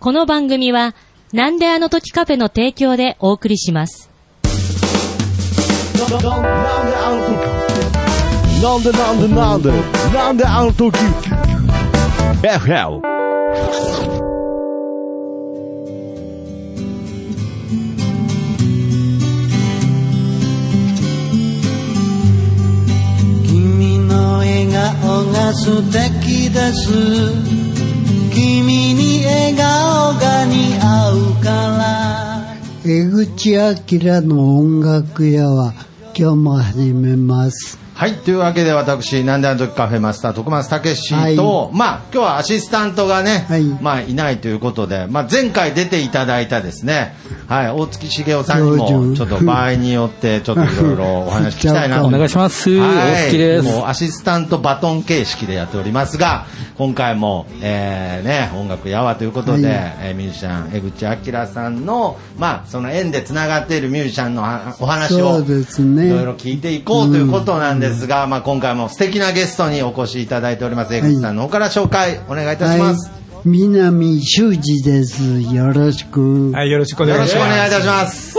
この番組は、なんであの時カフェの提供でお送りします。なんでなんでなんでなんであの時 FL 君の笑顔が素敵です君に笑顔が似合うから江口明の音楽屋は今日も始めます。はい。というわけで私、なんであの時カフェマスター、徳松武史と、はまあ、今日はアシスタントがね、はい。まあ、いないということで、まあ、前回出ていただいたですね、はい、大月茂雄さんにも、ちょっと場合によって、ちょっといろいろお話聞きたいなと。お願いします。はい。大月です。もうアシスタントバトン形式でやっておりますが、今回も、えー、ね、音楽やわということで、はい。えーミュージシャン、江口明さんの、まあ、その縁で繋がっているミュージシャンのはお話を、いろいろ聞いていこうということなんですが、まあ今回も素敵なゲストにお越しいただいております。江口さんの方から紹介お願いいたします。はい、南修二です。よろしく。はい、よろしくお願いします。願いいたします。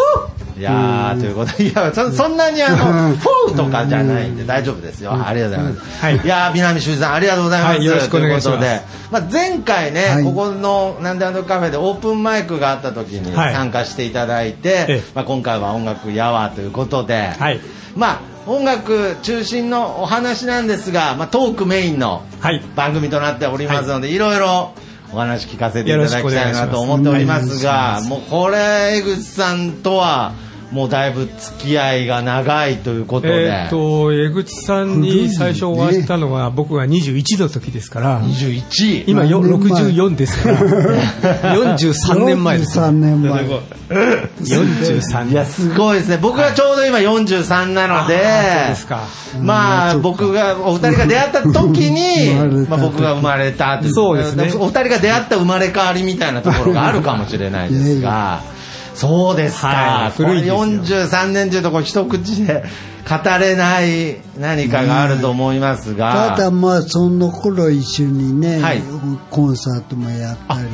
いやー、ということで、いや、そそんなにあの、フォーとかじゃないんで大丈夫ですよ。ありがとうございます。はいいやー、南修二さん、ありがとうございます。はいよろしくお願いしますということで、まあ、前回ね、はいここのなんであのカフェでオープンマイクがあった時にはい参加していただいて、ええまあ、今回は音楽やわということで、はいまあ、音楽中心のお話なんですが、まあ、トークメインのはい。番組となっておりますので、い、ろいろお話聞かせていただきたいなと思っておりますが、もうこれ、江口さんとは、もうだいぶ付き合いが長いということで、えっと、江口さんに最初お会いしたのが僕が21の時ですから、21今よ何年前？64ですから、43年前です。43年前。43年。いや、すごいですね。僕がちょうど今43なので、そうですか。まあ、僕が、お二人が出会った時に まあ僕が生まれたという。そうですね。お二人が出会った生まれ変わりみたいなところがあるかもしれないですが、そうですか。はい。古いですよ。これ43年というところ一口で語れない何かがあると思いますが、ただまあその頃一緒にね、はい。コンサートもやったり。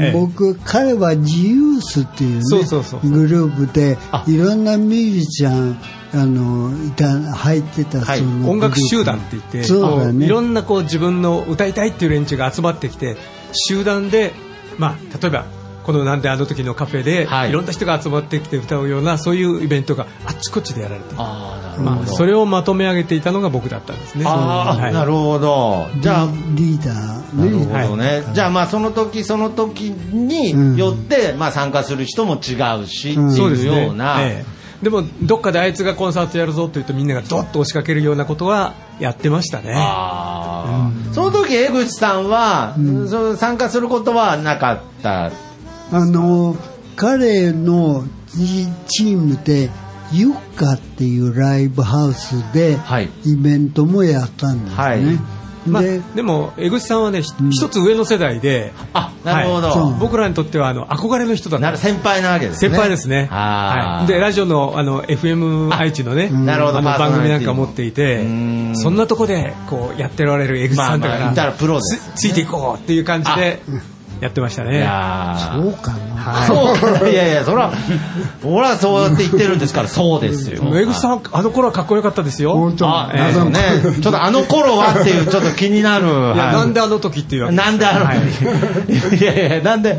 ええ。僕、彼はジユースっていうねそうそうそうグループであ。いろんなミュージシャンあのいた入ってたはい。音楽集団って言って、そうだね。いろんなこう自分の歌いたいっていう連中が集まってきて、集団で、まあ、例えば、このなんであの時のカフェで、はい。い、ろんな人が集まってきて歌うような、そういうイベントがあっちこっちでやられてああ、なるほど。まあ、それをまとめ上げていたのが僕だったんですね。ああ、はい。なるほど。じゃあ、リーダーなるねほどね。じゃあまあその時その時によって、まあ参加する人も違うし、うん。っていうそうですね。ような、ええ。でもどっかであいつがコンサートやるぞと言うとみんながドッと押しかけるようなことはやってましたね。あー。その時江口さんは、その参加することはなかった？あの彼のチチームでユッカっていうライブハウスではい。イベントもやったんですね、はい。まあ、ででも江口さんはねひ一つ上の世代で。あ、なるほど。はい。僕らにとってはあの憧れの人だった。なる先輩なわけですね。先輩ですね、はい、でラジオのあの FM 愛知のねなるほど。番組なんか持っていてうん。そんなとこでこうやっておられる江口さんだから,、まあまあらプロですつついていこうっていう感じでやってましたいねそうかな、そう。かいやいや、そら、俺はそうやって言ってるんですから、そうですよ。江口さんあの頃はかっこよかったですよ。本当。あ、なるほどね。ちょっとあの頃はっていう、ちょっと気になる。いや、はい。なんであの時っていうわけなんであのはい。時、い、やいや、なんで、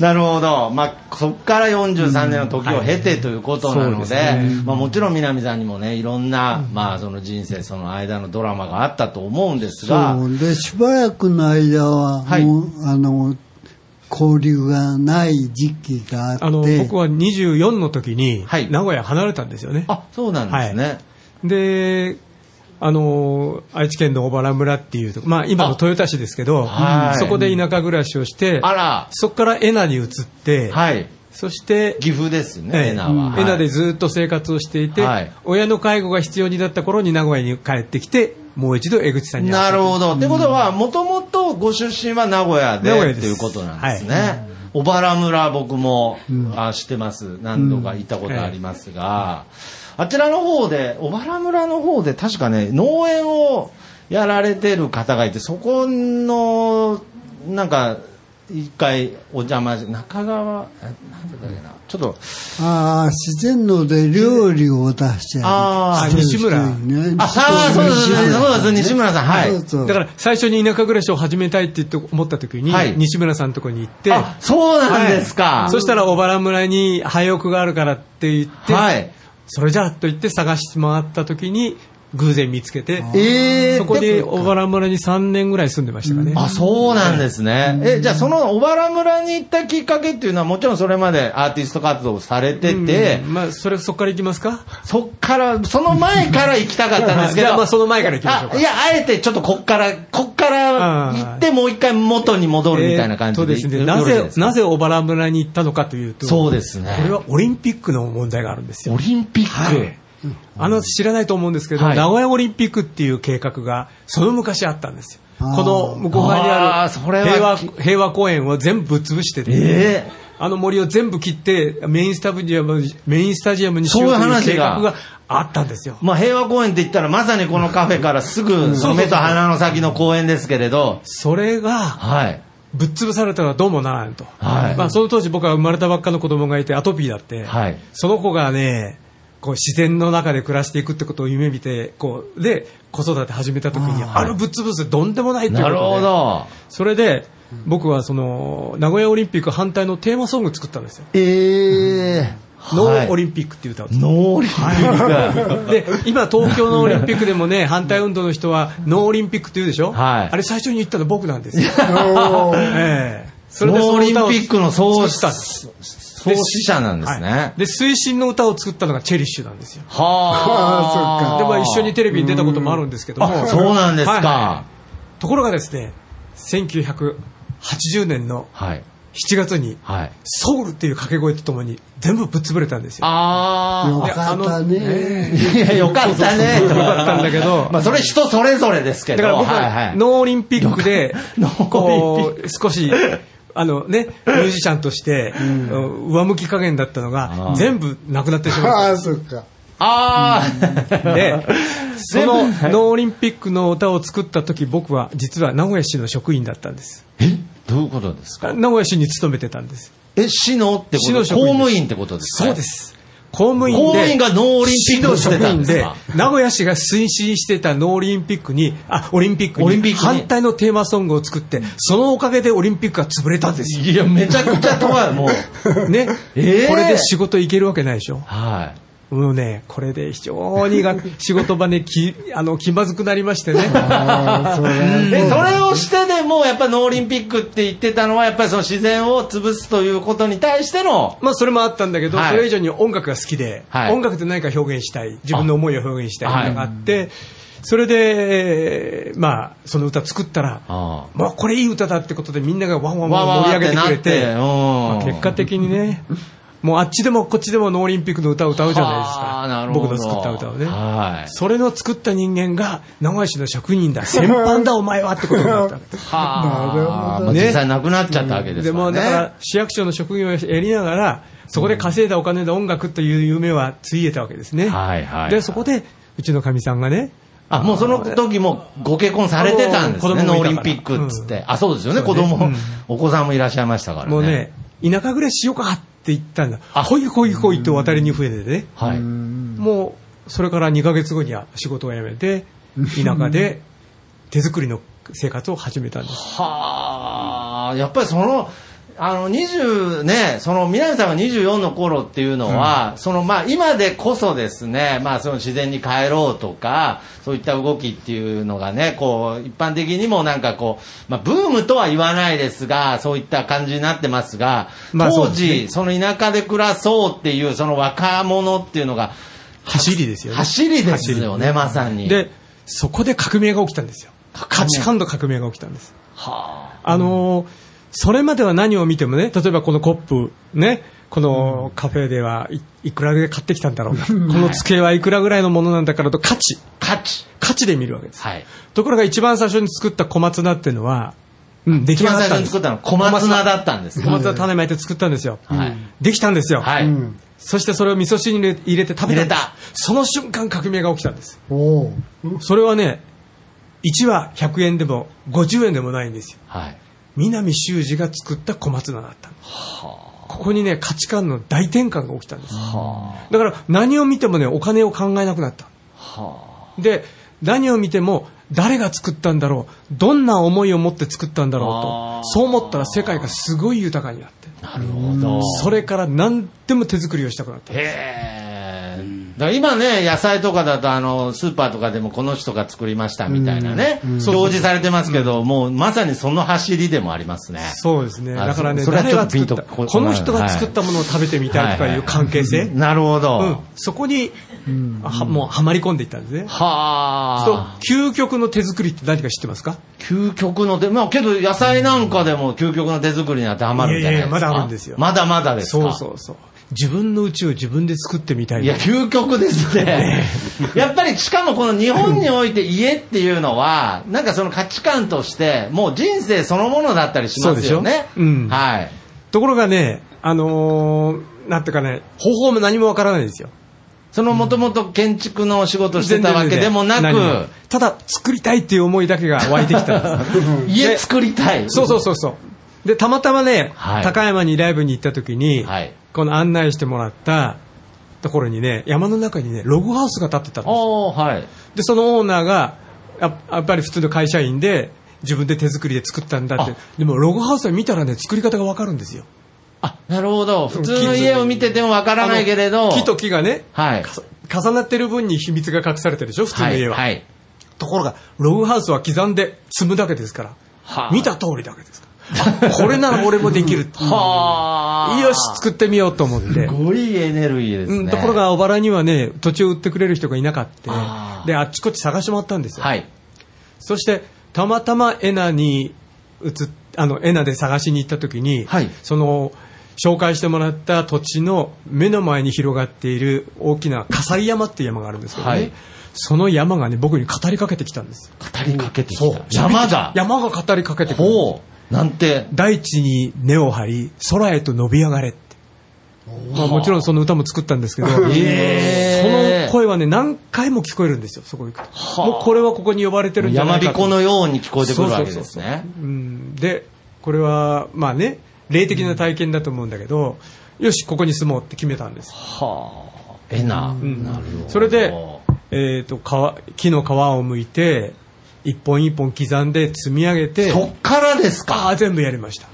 なるほど。まあ、そっから43年の時を経てということなので、そうですね。まあもちろん南さんにもね、いろんな、まあその人生、その間のドラマがあったと思うんですが、そう。でしばらくの間ははい。あの交流がない時期があって。あの僕は24の時にはい。名古屋離れたんですよね、あ、そうなんですね。であの愛知県の小原村っていうとこまあ、今の豊田市ですけど、はい。そこで田舎暮らしをしてあら、そこから恵那に移って、はい。そして岐阜ですね、ええエナは。はい。恵那でずっと生活をしていて、はい。親の介護が必要になった頃に名古屋に帰ってきてもう一度江口さんになるほど。ってことは、もともとご出身は名古屋で名古屋です。っていうことなんですね。小原村僕も、あ知ってます。何度か行ったことありますが、あちらの方で、小原村の方で確かね、農園をやられてる方がいて、そこの、なんか、一回お邪魔し中川えなんだっけな？ちょっとああ、自然ので料理を出してあーしてる西村。ああそうですね。そうです西村さんはい。そうそう。だから最初に田舎暮らしを始めたいって思った時に、はい。西村さんのところに行って、あそうなんですか、はい。そしたら小原村に廃屋があるからって言って、はい。それじゃあと言って探して回った時に偶然見つけて、ええそこで小原村に3年ぐらい住んでましたかね。あ、そうなんですね。え、じゃあその小原村に行ったきっかけっていうのはもちろんそれまでアーティスト活動をされてて、うんまあ、それ、そこから行きますか？そっから、その前から行きたかったんですけど。じ ゃあまあその前から行きましょういや、あえてちょっとこっから、こっから行ってもう一回元に戻るみたいな感じで。えーとですね、なぜなぜ小原村に行ったのかというと、そうですねこれはオリンピックの問題があるんですよ。オリンピック？はいあの、知らないと思うんですけど、はい。名古屋オリンピックっていう計画が、その昔あったんですよ。この向こう側にある平和平和公園を全部ぶっ潰してて、えあの森を全部切ってメインスタジアムメインスタジアムにしようというそういう話が。計画があったんですよ。まあ平和公園って言ったらまさにこのカフェからすぐ、目と鼻の先の公園ですけれど、それがはい。ぶっ潰されたらどうもならんと。はい。まあその当時僕は生まれたばっかの子供がいてアトピーだって、はい。その子がね、こう自然の中で暮らしていくってことを夢見て、こう、で、子育て始めた時に、あるぶっ潰すどんでもないっていうことで。なるほど。それで、僕はその、名古屋オリンピック反対のテーマソング作ったんですよ。ええノーオリリンピックっていう歌を作った。ノーオリンピック。で、今東京のオリンピックでもね、反対運動の人はノーオリンピックって言うでしょ？はいあれ最初に言ったの僕なんですよ。おーええそノーオリンピックの創作ったんです。創始者なんですね。はいで、推進の歌を作ったのがチェリッシュなんですよ。はあ。で、まあ一緒にテレビに出たこともあるんですけども。あ、そうなんですはいはか。いところがですね、1980年のはい。7月に、はい。ソウルっていう掛け声とともに全部ぶっ潰れたんですよ。あよかったあのね。あ。いや、よかったね。よかったんだけど まあ、それ人それぞれですけど。だから僕はいは。はいノーオリンピックでノーこう、少し、あのね、ミュージシャンとして、上向き加減だったのあがー、全部なくなってしまああ、った。そっか。ああ。で、そのノーオリンピックの歌を作った時、僕は実は名古屋市の職員だったんです。え？どういうことですか？名古屋市に勤めてたんです。え、市のってこと？市の職員公務員ってことですか？そうで。す。公務員で。公務員がノーオリンピックをしてたんで名古屋市が推進してたノーオリンピックに、あ、オリンピックに反対のテーマソングを作って、そのおかげでオリンピックが潰れたんですよ。いや、めちゃくちゃ遠い、もう。ね。えーこれで仕事行けるわけないでしょ。はい。もうね、これで非常にが仕事場でき、あの、気まずくなりましてね。それえ、それをしてでも、やっぱりノーオリンピックって言ってたのは、やっぱりその自然を潰すということに対しての、まあ、それもあったんだけど、はい。それ以上に音楽が好きで、はい。音楽で何か表現したい、自分の思いを表現したいってい。うのがあって、それで、まあ、その歌作ったら、あまあ、これいい歌だってことでみんながワンワンワンわわわ盛り上げてくれて、まあ結果的にね、もうあっちでもこっちでもノーオリンピックの歌を歌うじゃないですはあか。僕の作った歌をね。はい。それの作った人間が、名古屋市の職員だ、先般だお前はってことになった。はあ。なるほどまあね実際なくなっちゃったわけですでも、からね。だから、市役所の職業をやりながら、そこで稼いだお金で音楽という夢はついえたわけですね。はいはいで、そこで、うちのかみさんがね、あ、もうその時もご結婚されてたんですね、子供オリンピックっつって。あ、そうですよね、子供、うんお子さんもいらっしゃいましたからね。もうね、田舎暮らししようかって言ったんだ。あほいほいほいと渡りに増えてね。はい。もう、それから2ヶ月後には仕事を辞めて、田舎で 手作りの生活を始めたんです。はあ、やっぱりその、あの、20ね、その、南さんが24の頃っていうのは、その、まあ、今でこそですね、まあ、その自然に帰ろうとか、そういった動きっていうのがね、こう、一般的にもなんかこう、まあ、ブームとは言わないですが、そういった感じになってますが、まあそう当時、その田舎で暮らそうっていう、その若者っていうのが、走りですよね。走りですよね、まさに。で、そこで革命が起きたんですよ。価値観の革命が起きたんです。はあのーそれまでは何を見てもね、例えばこのコップ、ね、このカフェではいいくらで買ってきたんだろうか、この机はいくらぐらいのものなんだからと価値、あ、価値。価値で見るわけです。はい。ところが一番最初に作った小松菜っていうのは、うん、出来一番上がったんです。最初に作ったのは小松菜だったんですね小松菜種まいて作ったんですよ。はいできたんですよ。はい。そしてそれを味噌汁に入れて食べたその瞬間革命が起きたんです。おお。それはね、1は100円でも50円でもないんですよ。はい。南修二が作った小松菜だったのここにね、価値観の大転換が起きたんです。だから何を見てもね、お金を考えなくなった。で、何を見ても、誰が作ったんだろう、どんな思いを持って作ったんだろうと、そう思ったら世界がすごい豊かになって、なるほど。それから何でも手作りをしたくなった。へえ。だ今ね、野菜とかだと、あの、スーパーとかでもこの人が作りましたみたいなね、表示されてますけど、もうまさにその走りでもありますね。そうですね。あだからね、そそれは誰が作っここの人が作ったものを食べてみたいとかいう関係性、なるほど。うん、そこに、はもうはまり込んでいったんですね。はあ。、究極の手作りって何か知ってますか？究極の手、まあけど野菜なんかでも究極の手作りに当てはまるんじゃないですか？いやいやまだあるんですよまだまだですか？そうそうそう。自分の家を自分で作ってみたいいや、な。究極ですね。やっぱり、しかもこの日本において家っていうのは、なんかその価値観として、もう人生そのものだったりしますよね。そうんはい。ところがね、あのーなんていうかね、方法も何もわからないんですよ。そのもともと建築のお仕事してたわけでもなく、ただ作りたいっていう思いだけが湧いてきたんです。家作りたい。そうそうそうそう。で、たまたまね、はい高山にライブに行った時に、はいこの案内してもらったところにね、山の中にね、ログハウスが建ってたんです。おー、はい。で、そのオーナーが、ややっぱり普通の会社員で、自分で手作りで作ったんだってあ。でも、ログハウスは見たらね、作り方がわかるんですよ。あ、なるほど。普通の家を見ててもわからないけれど。木と木がね、はい。か重なってる分に秘密が隠されてるでしょ、普通のはい。家は。はい。ところが、ログハウスは刻んで積むだけですから、はあ見た通りだけですから。あこれなら俺もできる。はあ。よし、作ってみようと思って。すごいエネルギーですね。うん、ところが、小原にはね、土地を売ってくれる人がいなかったで、あっちこっち探してもらったんですよ。はい。そして、たまたまエナに移っあの、エナで探しに行った時に、はいその、紹介してもらった土地の目の前に広がっている大きな笠井山っていう山があるんですけどね、はいその山がね、僕に語りかけてきたんです。語りかけてきた。山だ。山が語りかけてくる。なんて。大地に根を張り、空へと伸び上がれって。まあもちろんその歌も作ったんですけど、そへーの声はね、何回も聞こえるんですよ、そこ行くと。はあもうこれはここに呼ばれてるんじゃな山いかと。彦のように聞こえてくるわけですそうそうそうね。うん、で、これは、まあね、霊的な体験だと思うんだけど、よし、ここに住もうって決めたんです。はあ。えな。うんなるほど。それで、えっ、と、皮木の皮を剥いて、一本一本刻んで積み上げて、そっからですあか？あ、全部やりました。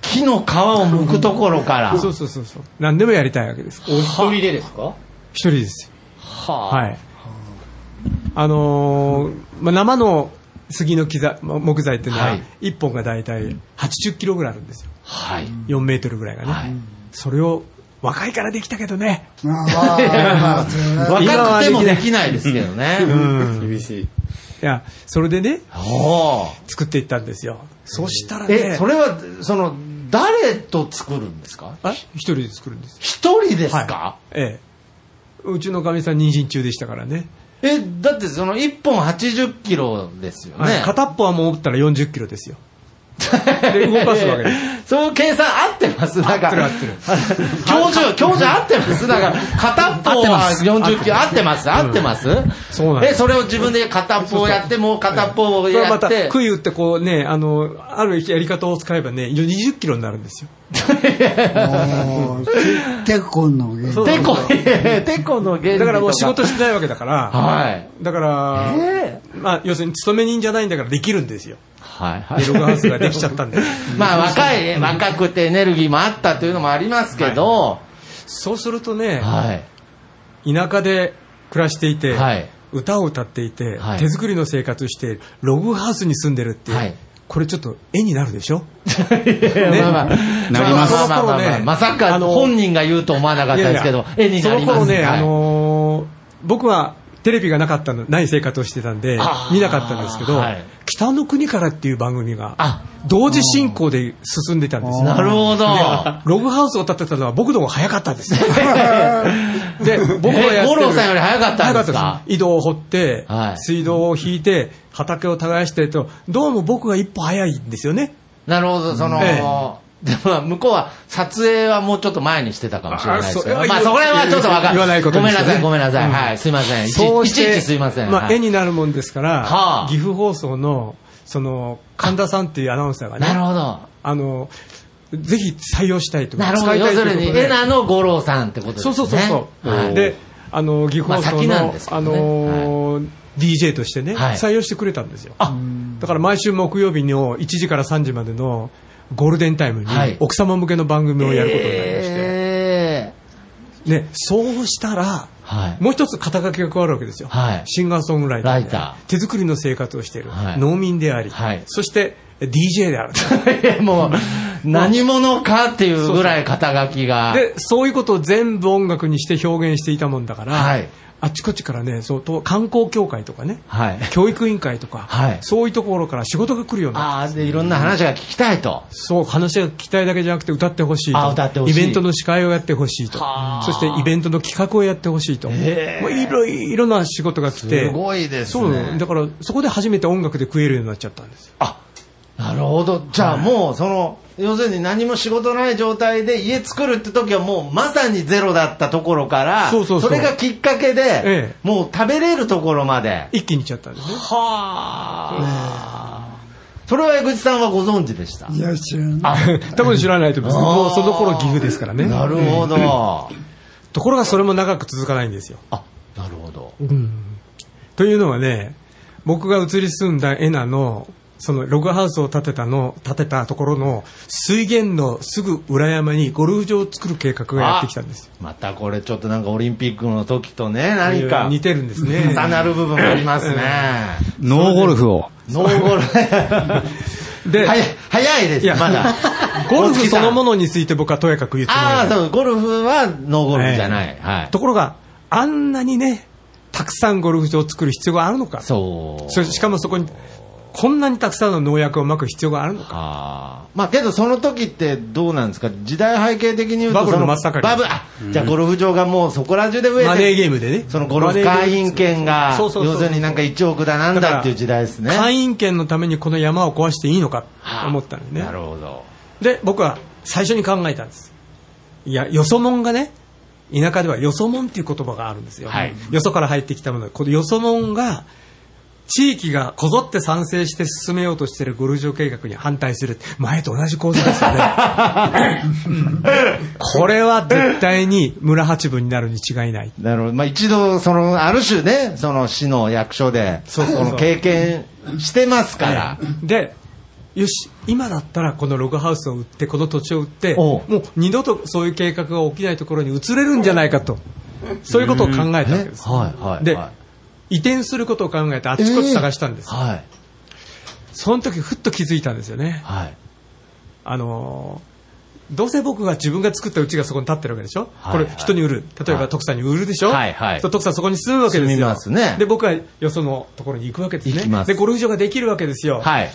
木の皮を剥くところから。そうそうそうそう。何でもやりたいわけです。お一人でですか？一人です。はあ。はい。あのーまあ、生の杉の木材ま木材っていうのは、はい一本が大体80キロぐらいあるんですよ。はい。4メートルぐらいがね。はいそれを若いからできたけどね。ああ、それは若くてもできないですけどね。うん。厳しい。いや、それでね、作っていったんですよ。そしたらね、え、それは、その、誰と作るんですか？あ一人で作るんですよ。一人ですはいかええ。うちのかみさん妊娠中でしたからね。え、だってその1本80キロですよね。はい片っぽはもう打ったら40キロですよ。で、動かすわけです。そういう計算合ってます。なんか。合ってる合ってる。教授、教授合ってます。なんか、片っぽは40キロ合ってます。合ってます。え、そうなんです。それを自分で片っぽをやって、もう片っぽをこれはまた、やって。杭打ってこうね、あの、あるやり方を使えばね、20キロになるんですよ。もうてこの芸そう。てこ、てこの原理だからもう仕事ししてないわけだから、はい。だから、えまあ、要するに勤め人じゃないんだからできるんですよ。はい。はで、ログハウスができちゃったんで。まあ若い、若くてエネルギーもあったというのもありますけど、そうするとね、はい。田舎で暮らしていて、はい。歌を歌っていて、はい。手作りの生活して、ログハウスに住んでるっていう、はい。これちょっと絵になるでしょ？まあまあ、なります。まあまあまあまあその頃ねまさかあの本人が言うと思わなかったですけど、絵になりますその頃ね、はい。あのー僕はテレビがなかったの、ない生活をしてたんで見なかったんですけど、はい北の国からっていう番組があ、同時進行で進んでたんですよ。なるほど。ログハウスを建てたのは僕の方が早かったんですよ。で、僕がやってる。え五郎さんより早かったんですか？早かったです井戸を掘って、はい水道を引いて、畑を耕してと、どうも僕が一歩早いんですよね。なるほど、その、えでも向こうは撮影はもうちょっと前にしてたかもしれないですけど、あまあそこら辺はちょっとわか言わない。ことごめんなさい、ごめんなさい。うん。はい、すいません。そうして、いちいちすいません。まあ、はい。絵になるもんですから、はあ。岐阜放送の、その、神田さんっていうアナウンサーがね、なるほど。あの、ぜひ採用したいとか、なるほど。要するに、エナの五郎さんってことですね。そうそうそうそう、はい。で、あの、岐阜放送の、ね。のー DJ としてね、はい。採用してくれたんですよ。あ。だから毎週木曜日の1時から3時までのゴールデンタイムにはい。奥様向けの番組をやることになりまして、えね、そうしたら、はい。もう一つ肩書きが加わるわけですよ。はい。シンガーソングライター手作りの生活をしている、はい。農民であり、はい。そして DJ である。もう、何者かっていうぐらい肩書きが。で、そういうことを全部音楽にして表現していたもんだから、はいあっちこっちからね、そうと観光協会とかね、はい。教育委員会とか、はいそういうところから仕事が来るようになったああ、で、いろんな話が聞きたいと。そう、話が聞きたいだけじゃなくて歌ってほしいと。あ歌ってほしいイベントの司会をやってほしいとはあ。そしてイベントの企画をやってほしいと。もへえういろいろな仕事が来て。すごいですねそう、だからそこで初めて音楽で食えるようになっちゃったんですよ。あ、なるほど。じゃあもう、その、要するに何も仕事ない状態で家作るって時はもうまさにゼロだったところから、そうそうそうれがきっかけで、ええもう食べれるところまで。一気にいっちゃったんですね。はあ。それは江口さんはご存知でした？いや、知らない。多分知らないと思います。もうその頃岐阜ですからね。なるほど。ところがそれも長く続かないんですよ。あ、なるほど。というのはね、僕が移り住んだエナの、そのログハウスを建てたの、建てたところの水源のすぐ裏山にゴルフ場を作る計画がやってきたんですよ。またこれちょっとなんかオリンピックの時とね、何か似てるんですね。重なる部分がありますね。ノーゴルフを。ノーゴルフ。で、早い早いですいやまだ。ゴルフそのもの。のについて僕はとやかく言うつもりああ、ゴルフはノーゴルフじゃない。はい。ところが、あんなにね、たくさんゴルフ場を作る必要があるのか。そう。そしかもそこに、こんなにたくさんの農薬をまく必要があるのか。まあけどその時ってどうなんですか？時代背景的に言うとバブルのそ真っ盛りバブじゃあゴルフ場がもうそこら中で増えてマネーゲームでね。そのゴルフ会員権がそうそうそう要するになんか1億だなんだっていう時代ですね会員権のためにこの山を壊していいのかと思ったのね。なるほどで、僕は最初に考えたんです。いや、よそもんがね、田舎ではよそもんっていう言葉があるんですよ。はいよそから入ってきたもの。このよそもんが、地域がこぞって賛成して進めようとしているゴルフ場計画に反対する。前と同じ構図ですよね。これは絶対に村八分になるに違いない。なるほどまあ一度そのある種ねその市の役所でその経験してますからで、よし、今だったらこのログハウスを売って、この土地を売って、もう二度とそういう計画が起きないところに移れるんじゃないかと、そういうことを考えたわけです。はいはいではい移転することを考えてあっちこっち探したんです。はい。その時ふっと気づいたんですよね。はい。あのーどうせ僕が自分が作った家がそこに建ってるわけでしょ、はい。これ人に売る。例えはい。ば徳さんに売るでしょ、はいはい。徳さんそこに住むわけですよ。すね。で、僕はよそのところに行くわけですね。で、ゴルフ場ができるわけですよ。はい。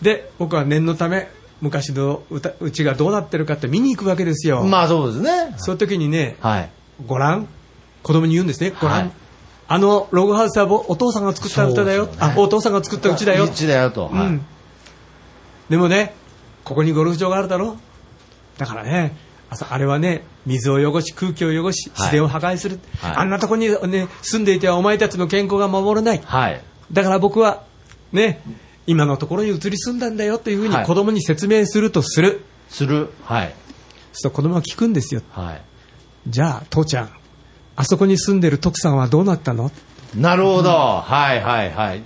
で、僕は念のため、昔の歌うちがどうなってるかって見に行くわけですよ。まあそうですね。そういう時にね、はい。ご覧？子供に言うんですね。ご覧、はいあのログハウスはぼお父さんが作った歌だよ。ねあ、お父さんが作った家だよ。うちだよと、はいうん。でもね、ここにゴルフ場があるだろ？だからね、あれはね、水を汚し、空気を汚し、はい自然を破壊する。はいあんなとこにね、住んでいてはお前たちの健康が守れない。はいだから僕は、ね、今のところに移り住んだんだよというふうにはい子供に説明するとする。するはいそうすると子供は聞くんですよ。はいじゃあ、父ちゃん、あそこに住んでる徳さんはどうなったの？なるほどはいはいはい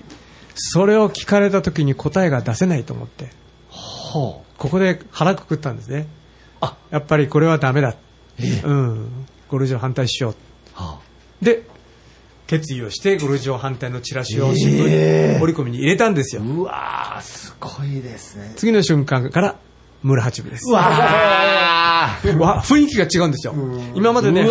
それを聞かれた時に答えが出せないと思って、ほここで腹くくったんですね。あやっぱりこれはダメだ。うん。ゴルフ場反対しよう。はで、決意をしてゴルフ場反対のチラシを新聞に折り込みに入れたんですよ。うわーすごいですね次の瞬間から村八分です。うわ 雰囲気が違うんですよ。今までね、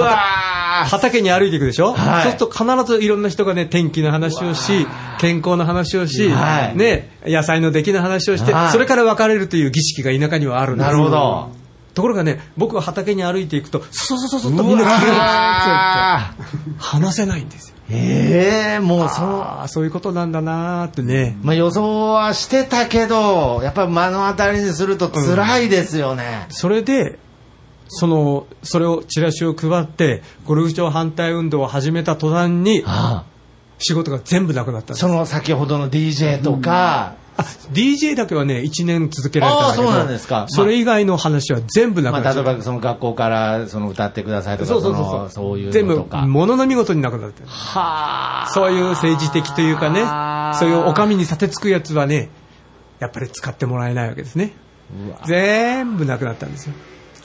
畑に歩いていくでしょ、はい。そうすると必ずいろんな人がね、天気の話をし、健康の話をし、はい。ね、野菜の出来の話をして、はい。それから別れるという儀式が田舎にはあるんです。なるほど。ところがね、僕が畑に歩いていくと、そそそそそっとみんなう消えるわ話せないんですよ。ーええもうそのああ、そういうことなんだなーってね。まあ予想はしてたけどやっぱり目の当たりにすると辛いですよね、それで、その、それを、チラシを配って、ゴルフ場反対運動を始めた途端に、あ仕事が全部なくなったその先ほどの DJ とか、あ DJ だけはね、1年続けられたんだけどそうなんですかそれ以外の話は全部なくまあ、なっちゃう。例えばその学校からその歌ってくださいとか、そうそうそうのそう。そういう全部。ものの見事になくなってる。はあ。そういう政治的というかねそういうお上に立てつくやつはね、やっぱり使ってもらえないわけですね。全部なくなったんですよ。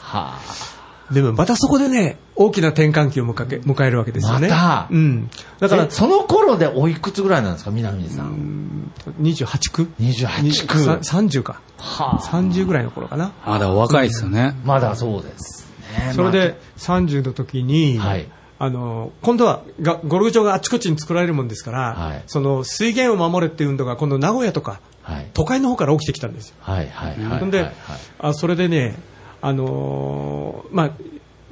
はでもまたそこでね、大きな転換期を迎え迎えるわけですよね。また？うん。だあ。からえ、その頃でおいくつぐらいなんですか、南さん。28区？28区。さ30か。はあ。30ぐらいの頃かな。まだお若いですよね。まだそうですね。それで30の時に、はいあの今度はがゴルフ場があちこちに作られるもんですから、はいその水源を守れっていう運動が今度名古屋とかまあ、はい。都会の方から起きてきたんですよ。はいはいはい。ほんで、はいはいあそれでね、あのーまあ、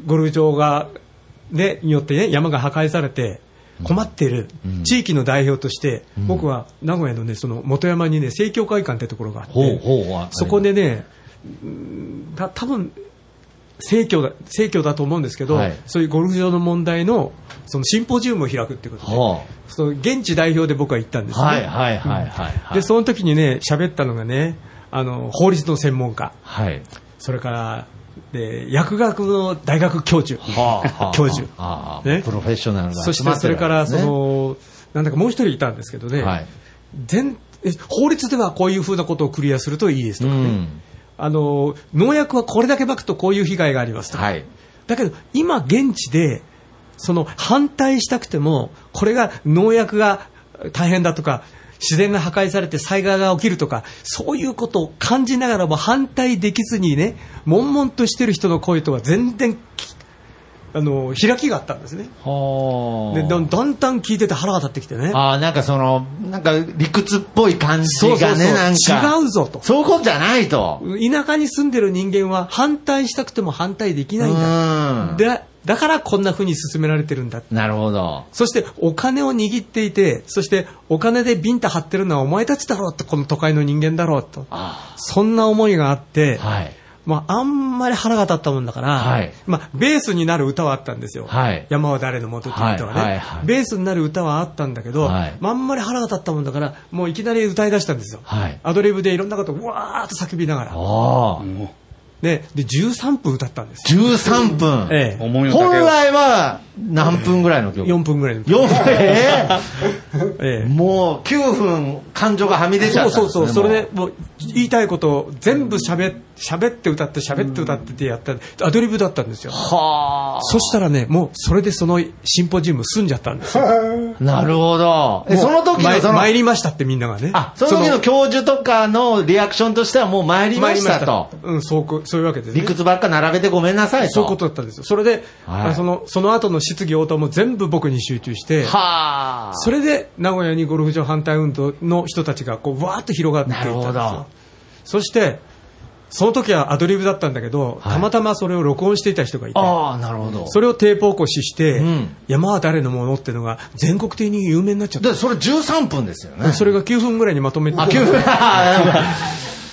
ゴルフ場が、ね、によってね、山が破壊されて、困っているうん。地域の代表として、うん。僕は名古屋のね、その元山にね、生協会館ってところがあって、ほうほうはそこでね、うんた多分生協だ、生協だと思うんですけど、はい。そういうゴルフ場の問題の、そのシンポジウムを開くってことで、ほその現地代表で僕は行ったんです。で、その時にね、喋ったのがね、あの、法律の専門家、はい。それから、で、薬学の大学教授、はあはあ教授。ああねプロフェッショナルがそしてそれから、その、なんだかもう一人いたんですけどね、はい。全え法律ではこういうふうなことをクリアするといいですとかね、うん。あの、農薬はこれだけ撒くとこういう被害がありますとか、はい。だけど今現地で、その反対したくても、これが農薬が大変だとか、自然が破壊されて災害が起きるとか、そういうことを感じながらも反対できずにね、悶々としてる人の声とは全然き、あの、開きがあったんですね。はで、だんだんだん聞いてて腹が立ってきてね。ああ、なんかその、なんか理屈っぽい感じそうそうそうがね、なんか。違うぞと。そういうことじゃないと。田舎に住んでる人間は反対したくても反対できないんだ。うん。で、だからこんな風に進められてるんだ。なるほど。そしてお金を握っていて、そしてお金でビンタ張ってるのはお前たちだろうって、この都会の人間だろうと。あそんな思いがあって、あ。はい。まあ、あんまり腹が立ったもんだから、はいまあ、ベースになる歌はあったんですよ。はい山は誰の元っていう歌はね、はいはいはいベースになる歌はあったんだけど、はいまあ、あんまり腹が立ったもんだから、もういきなり歌い出したんですよ。はい。アドリブでいろんなことをうわーっと叫びながら。で、で、13分歌ったんですよ。13分。ええ。本来は何分ぐらいの曲？4分ぐらいの。4分？ええ えもう9分感情がはみ出ちゃったね。そうそうそう。それでももう言いたいことを全部喋っ喋って歌って喋って歌ってってやった、アドリブだったんですよ。はそしたらね、もうそれでそのシンポジウム済んじゃったんですよ。あ。なるほど。え、その時の参その、参りましたってみんながね。あ、その時の教授とかのリアクションとしてはもう参りましたと。うん、そうこ、そういうわけですね。理屈ばっか並べてごめんなさいと。そういうことだったんですよ。それで、はいあその、その後の質疑応答も全部僕に集中して、はあ。それで名古屋にゴルフ場反対運動の人たちがこう、わーっと広がっていったんですよ。そして、その時はアドリブだったんだけど、はいたまたまそれを録音していた人がいて、ああ、なるほど。それをテープ起こしして、うん山は誰のものっていうのが全国的に有名になっちゃった。で、それ13分ですよね。それが9分ぐらいにまとめて、あ、9分。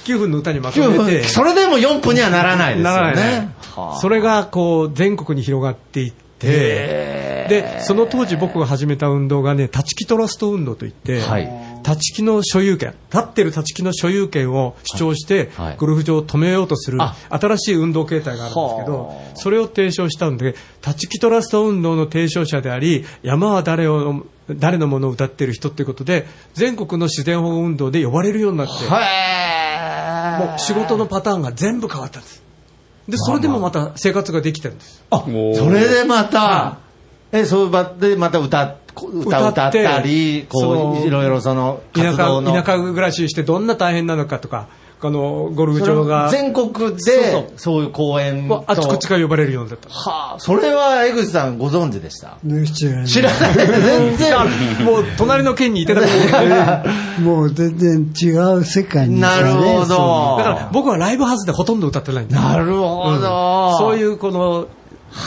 9分の歌にまと9分。めて、それでも4分にはならないですよね。ならないねはあそれがこう全国に広がっていって、へー。で、その当時僕が始めた運動がね、立ち木トラスト運動といって、はい。立ち木の所有権、立ってる立ち木の所有権を主張して、はい。ゴルフ場を止めようとするあ。新しい運動形態があるんですけどは、それを提唱したんで、立ち木トラスト運動の提唱者であり、山は誰を、誰のものを歌ってる人ということで、全国の自然保護運動で呼ばれるようになって、もう仕事のパターンが全部変わったんです。で、それでもまた生活ができてるんです。あ、それでまた、え、そういう場でまた歌、歌歌ったり、こ、そうのいろいろその、田舎活動の。田舎暮らししてどんな大変なのかとか、このゴルフ場が、全国そうでそう、そういう公演と。あちこちから呼ばれるようになった。はあ、それは江口さんご存知でした？ね知らない。全然。もう隣の県にいただく もう全然違う世界にねなるほど。そだから僕はライブハウスでほとんど歌ってないんだ。なるほど。そういうこの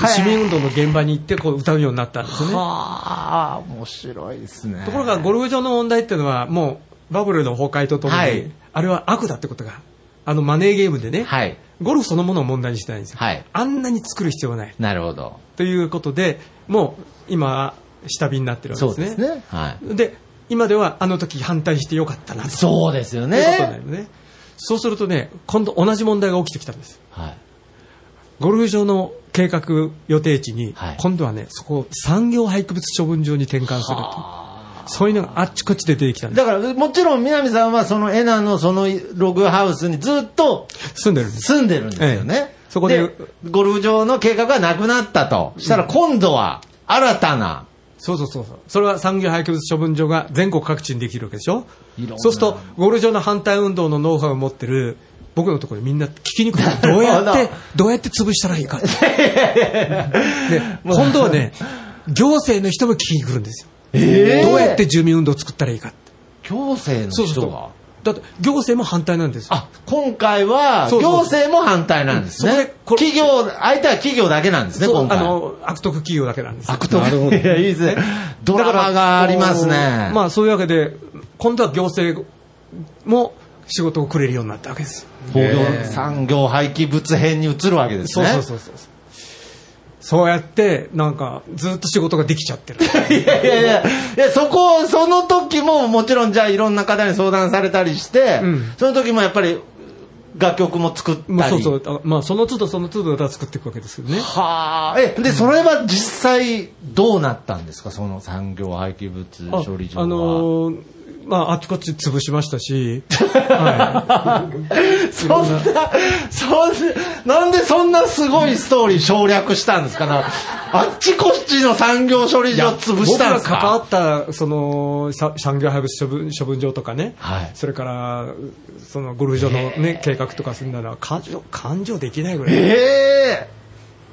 市民運動の現場に行ってこう歌うようになったんですよね。はあ、面白いですね。ところがゴルフ場の問題っていうのはもうバブルの崩壊とともに、はいあれは悪だってことが、あのマネーゲームでね、はい。ゴルフそのものを問題にしてないんですよ。はいあんなに作る必要はない。なるほど。ということで、もう今、下火になってるわけそうですね。ですね。はい。で、今ではあの時反対してよかったなとそうですよということになね。るね。そうするとね、今度同じ問題が起きてきたんです。はい。ゴルフ場の計画予定地に、はい今度はね、そこを産業廃棄物処分場に転換すると。そういうのがあっちこっちで出てきた。だから、もちろん南さんはそのエナのそのログハウスにずっと住んでるんです。住んでるんですよね。ええそこでゴルフ場の計画がなくなったと。したら今度は新たな、そうそうそうそう。それは産業廃棄物処分場が全国各地にできるわけでしょそうすると、ゴルフ場の反対運動のノウハウを持ってる僕のところにみんな聞きに来る。どうやって、どうやって潰したらいいか 今度はね、行政の人も聞きに来るんですよ。えどうやって住民運動を作ったらいいかって。行政の人が？。だって、行政も反対なんですよ。あ、今回は行政も反対なんですね。企業、相手は企業だけなんですね、今回。あの、悪徳企業だけなんですよ。悪徳。いや、いいですね。ドラマがありますね。まあそういうわけで、今度は行政も仕事をくれるようになったわけです。工業産業廃棄物編に移るわけですそうね。そうそうそう。そうやって、なんか、ずっと仕事ができちゃってる。いやいやいや、いやそこ、その時ももちろんじゃあいろんな方に相談されたりして、うんその時もやっぱり楽曲も作ったり。まあそうそう。あまあその都度その都度歌作っていくわけですよね。はあ、え、で、それは実際どうなったんですか？その産業廃棄物あ処理場は。あのーまああっちこっち潰しましたし、は そんな、そんな、なんでそんなすごいストーリー省略したんですか？なあっちこっちの産業処理い。場潰したんです僕が関わかった、その、さ産業廃物処分処分場とかね、はい。それから、そのゴルフ場のね、計画とかするなら、感情、感情できないぐらい。ええ。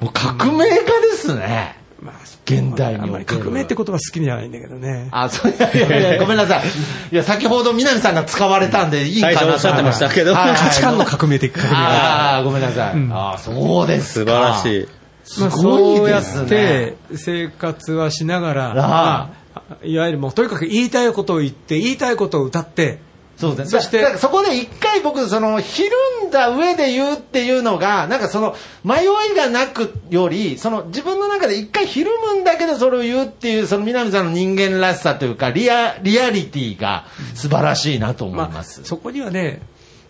もう革命家ですね。まあ、現代にあんまり革命って言葉好きじゃないんだけどね。あ、そう、いやいやいや、ごめんなさい。いや、先ほど南さんが使われたんでいいかなとおっしゃってましたけど価値観の革命的革命。ああ、ごめんなさい。うんああ、そうです素か。晴らしい。まあ、そうやって生活はしながら、まあ、いわゆるもうとにかく言いたいことを言って、言いたいことを歌って、そうですね。そしてそこで一回僕、その、ひるんだ上で言うっていうのが、なんかその、迷いがなくより、その、自分の中で一回ひるむんだけどそれを言うっていう、その南さんの人間らしさというか、リア、リアリティが素晴らしいなと思いまあ、ます。そこにはね、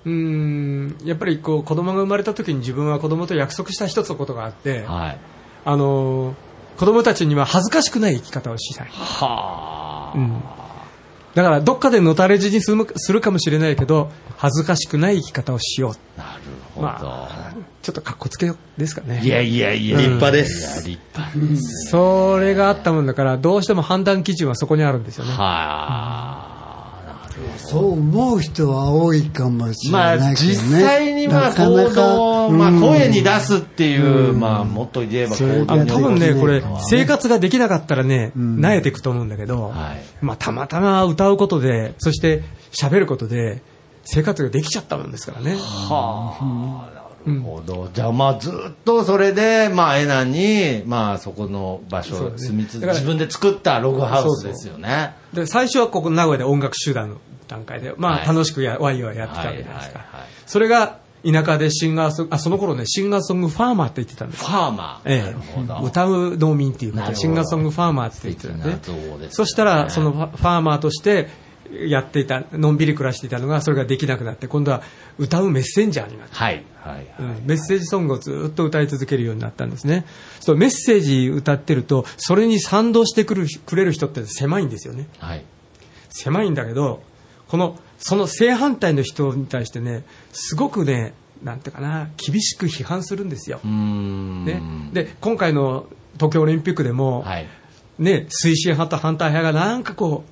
うーん、やっぱりこう子供が生まれた時に自分は子供と約束した一つのことがあって、はい。あの子供たちには恥ずかしくない生き方をしたい。はあ。うんだからどっかでのたれ死にするするかもしれないけど恥ずかしくない生き方をしようなるほど。まあちょっとかっこつけですかねいやいやいや。立派ですいや立派です。それがあったもんだからどうしても判断基準はそこにあるんですよねはあ。そう思う人は多いかもしれまあ、ないけどね。実際にまあ、行動を、まあ、うん声に出すっていう、まあ、もっと言えば行動あの多分ね、これ生活ができなかったらね、ん慣れていくと思うんだけど、はいまあ、たまたま歌うことで、そして喋ることで、生活ができちゃったもんですからね。はあ。なるほど。じゃあ、まあ、ずっとそれで、まあ、エナに、まあ、そこの場所そうだね住み続け、だから自分で作ったログハウスですよね。で、最初はここ名古屋で音楽集団の段階で、まあ、はい楽しくや、ワイワイやってたわけじゃないですか。それが、田舎でシンガーソング、あ、その頃ね、シンガーソングファーマーって言ってたんですファーマー。ええ、歌う農民っていうシンガーソングファーマーって言ってたんでですねそしたら、そのファファーマーとしてやっていた、のんびり暮らしていたのが、それができなくなって、今度は歌うメッセンジャーになった。はい。はい。うんメッセージソングをずっと歌い続けるようになったんですね。そうメッセージ歌ってると、それに賛同してくるくれる人って狭いんですよね。はい。狭いんだけど、この、その正反対の人に対してね、すごくね、なんていうかな、厳しく批判するんですよ。ね、で、今回の東京オリンピックでも、はい。ね、推進派と反対派がなんかこ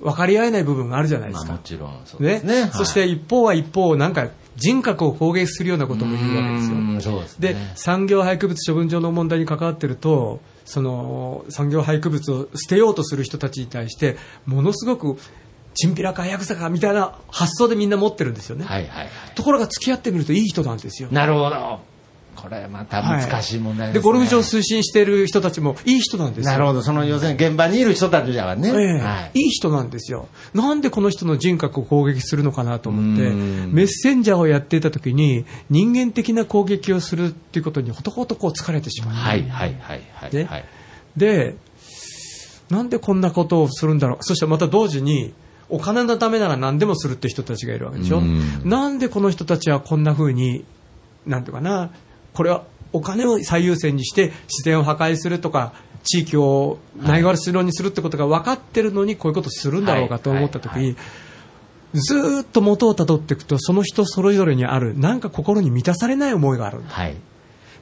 う、分かり合えない部分があるじゃないでまあ、すか。もちろん、そうでねすね。そして一方は一方、なんか人格を攻撃するようなことも言うわけですよ。ですね。で、産業廃棄物処分場の問題に関わってると、その産業廃棄物を捨てようとする人たちに対して、ものすごく、チンピラかヤクザかみたいな発想でみんな持ってるんですよね。はいはいはい。ところが付き合ってみるといい人なんですよ。なるほど。これまた難しい問題で、です、ねゴルフ場推進してる人たちもいい人なんですよ。なるほど。その要するに現場にいる人たちだからね。ええはい。いい人なんですよ。なんでこの人の人格を攻撃するのかなと思って、うんメッセンジャーをやっていた時に人間的な攻撃をするっていうことにほとほとこう疲れてしまう。はいはいはいはい。ねはい。で、なんでこんなことをするんだろう。そしてまた同時に、お金のためなら何でもするって人たちがいるわけでしょ？うんなんでこの人たちはこんな風に、なんていうかな、これはお金を最優先にして自然を破壊するとか、地域をないがらしろにするってことが分かってるのにこういうことするんだろうかと思った時はいはいに、ずーっと元をたどっていくと、その人それぞれにある、なんか心に満たされない思いがある。はい。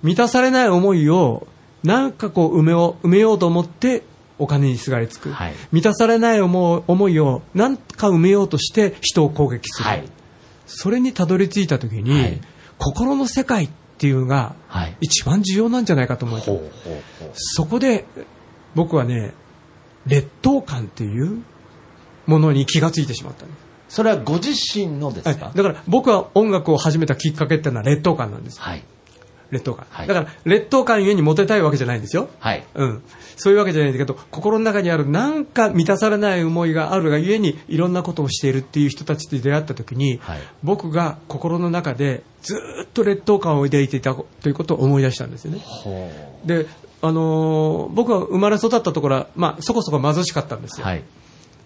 満たされない思いを、なんかこう埋めよう、埋めようと思って、お金にすがりつく。はい満たされない思い思いを、なんか埋めようとして人を攻撃する。はい。それにたどり着いたときに、はい心の世界っていうのが、はい。一番重要なんじゃないかと思う。ほうほうほう。そこで、僕はね、劣等感っていうものに気がついてしまったんです。それはご自身のですか？はいだから僕は音楽を始めたきっかけっていうのは劣等感なんです。はい。劣等感。はいだから劣等感ゆえにモテたいわけじゃないんですよ。はい。うん。そういうわけじゃないんだけど、心の中にあるなんか満たされない思いがあるがゆえにいろんなことをしているっていう人たちと出会った時に、はい僕が心の中でずーっと劣等感を抱いていたということを思い出したんですよね。ほで、あのー僕は生まれ育ったところは、まあ、そこそこ貧しかったんですう。よ。はい。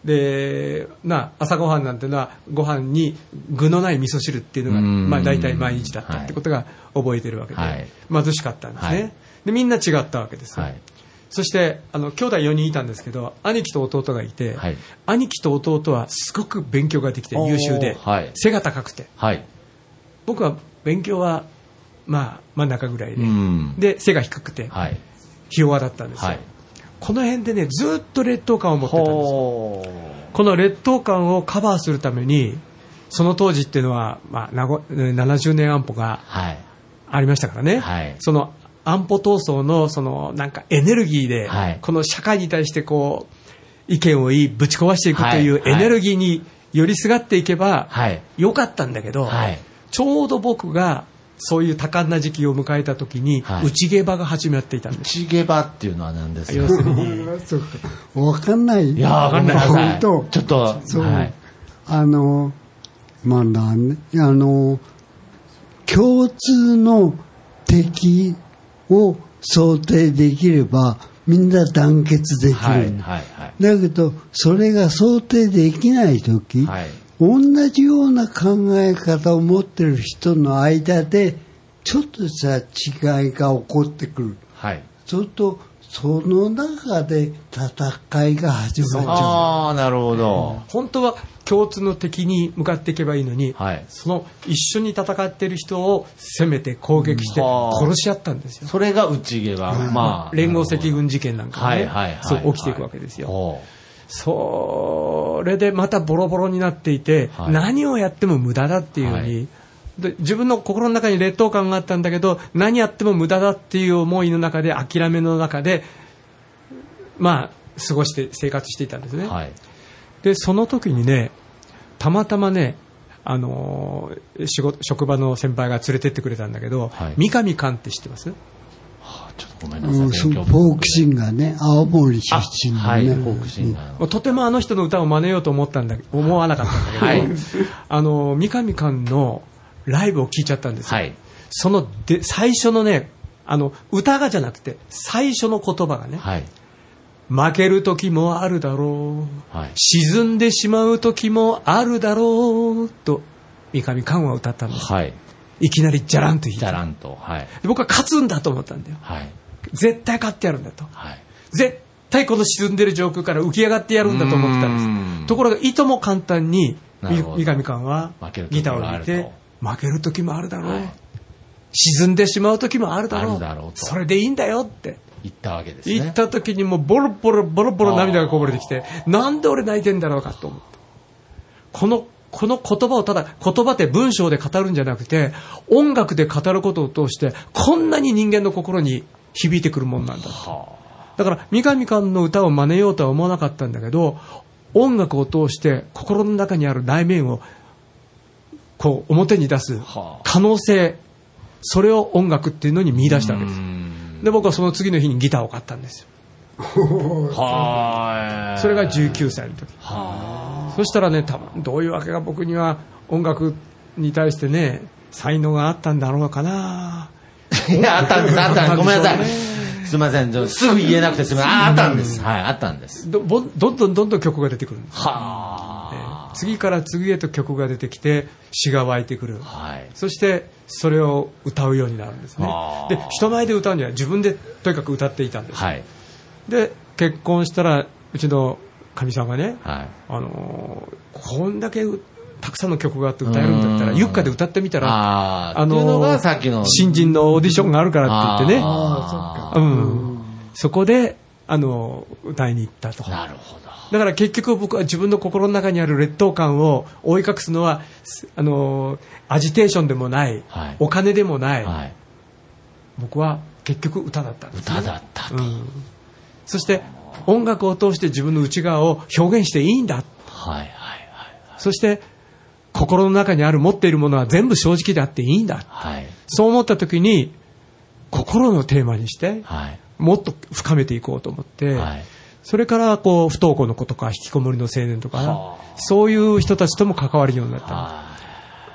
で、な、朝ごはんなんてのは、ご飯に具のない味噌汁っていうのが、うんまあ大体毎日だったってことが覚えてるわけで、はい貧しかったんですね。はいで、みんな違ったわけです。はい。そして、あの、兄弟4人いたんですけど、兄貴と弟がいて、はい兄貴と弟はすごく勉強ができて優秀で、背が高くて、はい。僕は勉強は、まあ、真ん中ぐらいで、うんで、背が低くて、はい。ひ弱だったんですよ。はい。この辺でね、ずっと劣等感を持ってたんですこの劣等感をカバーするために、その当時っていうのは、まあ、なご70年安保がはい。ありましたからね、はいその安保闘争のそのなんかエネルギーで、はいこの社会に対してこう意見を言い、ぶち壊していくというはいエネルギーに寄りすがっていけばはい。よかったんだけど、はい。ちょうど僕がそういう多感な時期を迎えた時に、はい内ゲバが始まっていたんです。内ゲバっていうのは何ですか？要するに、そうかわかんない。いやー、わかんない本当ちょっと、そうはい。あの、まあなんね、あの、共通の敵を想定できれば、みんな団結できる。はい。はい。はい。だけど、それが想定できないとき、はい。同じような考え方を持ってる人の間で、ちょっとした違いが起こってくる。はい。そうすると、その中で戦いが始まっちゃう。ああ、なるほど。本当は共通の敵に向かっていけばいいのに、はい。その一緒に戦っている人を攻めて攻撃してはあ殺し合ったんですよ。それが内ゲバ。まあ。連合赤軍事件なんかがね、はいはいはい。そう起きていくわけですよ。ほそれでまたボロボロになっていて、はい何をやっても無駄だっていうのに、はいで自分の心の中に劣等感があったんだけど、何やっても無駄だっていう思いの中で、諦めの中で、まあ、過ごして生活していたんですね。う。はい。で、その時にね、たまたまね、あのー仕事、職場の先輩が連れてってくれたんだけど、はい三上寛って知ってます？はあちょっとごめんなうん、さい。そう勉強フォークシンガーね、青森出身のね。はい。フォークシンガーとてもあの人の歌を真似ようと思ったんだ思わなかったんだけど、はいあの三上寛のライブを聞いちゃったんですよ、はい。そので最初のねあの歌がじゃなくて最初の言葉がね、はい。負ける時もあるだろうはい。沈んでしまう時もあるだろうと三上寛は歌ったんです、はい。いきなりじゃらんと弾いじゃたらんと。はい。で僕は勝つんだと思ったんだよはい。絶対勝ってやるんだとはい。絶対この沈んでる上空から浮き上がってやるんだと思ってたんうんです。ところが、いとも簡単に、三上寛はギターを弾いて、負ける時もあるだろう、はい沈んでしまう時もあるだろうそれでいいんだよって言ったわけですね。言った時にもうボロボロボロボロ涙がこぼれてきて、なんで俺泣いてんだろうかと思った。このこの言葉をただ言葉って文章で語るんじゃなくて音楽で語ることを通してこんなに人間の心に響いてくるもんなんだ。はだから三上寛の歌を真似ようとは思わなかったんだけど音楽を通して心の中にある内面をこう表に出すはあ。可能性それを音楽っていうのに見出したわけです。で僕はその次の日にギターを買ったんですよ。はそれが19歳の時。はそしたらね多分どういうわけが僕には音楽に対してね才能があったんだろうかないや、あったんです、あったんです。ごめんなさい。すみません、すぐ言えなくてすみません。あ、あったんです。はい、あったんです。どどんどんどんどん曲が出てくるんです、はえー次から次へと曲が出てきて詩が湧いてくるあ。はい。そしてそれを歌うようになるんですねで人前で歌うんじゃない自分でとにかく歌っていたんです、はい。で結婚したらうちのかみさんがね、はい。あのーこんだけうたくさんの曲があって歌えるんだったらうんユッカで歌ってみたらああ、あのーっていうのがさっきの。新人のオーディションがあるからって言ってねあーうん、そこであの歌いに行ったとなるほど。だから結局僕は自分の心の中にある劣等感を覆い隠すのはすあのアジテーションでもない、はいお金でもない、はい。僕は結局歌だったんです、ね、歌だったと。うん、そして音楽を通して自分の内側を表現していいんだはいはいはい。そして心の中にある持っているものは全部正直であっていいんだはい。そう思った時に心のテーマにしてはい。もっと深めていこうと思って、はい。それからこう不登校の子とか引きこもりの青年とかはそういう人たちとも関わるようになったは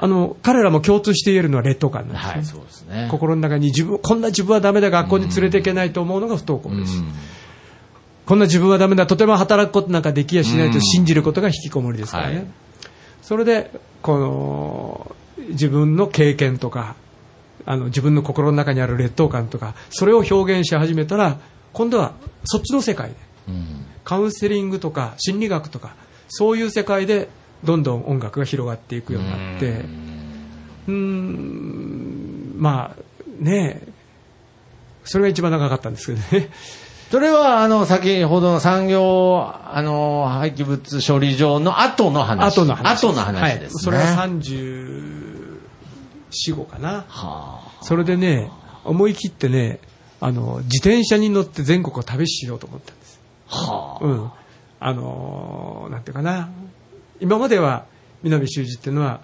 あの彼らも共通して言えるのは劣等感なんい。ですね、はい、そうですね。心の中に自分こんな自分はダメだ学校に連れていけないと思うのが不登校うんです、こんな自分はダメだとても働くことなんかできやしないと信じることが引きこもりですからね、はい。それでこの自分の経験とかあの自分の心の中にある劣等感とかそれを表現し始めたら今度はそっちの世界でうん。カウンセリングとか心理学とかそういう世界でどんどん音楽が広がっていくようになってうーんまあねえ。それが一番長かったんですけどねそれは、あの、先ほどの産業、あの、廃棄物処理場の後の話。後の話後の話ですね。はい、それは34、5かなはそれでね思い切ってねあの自転車に乗って全国を旅しようと思ったんですあ。はあ。うん、あのーなんていうかな今までは南修二っていうのは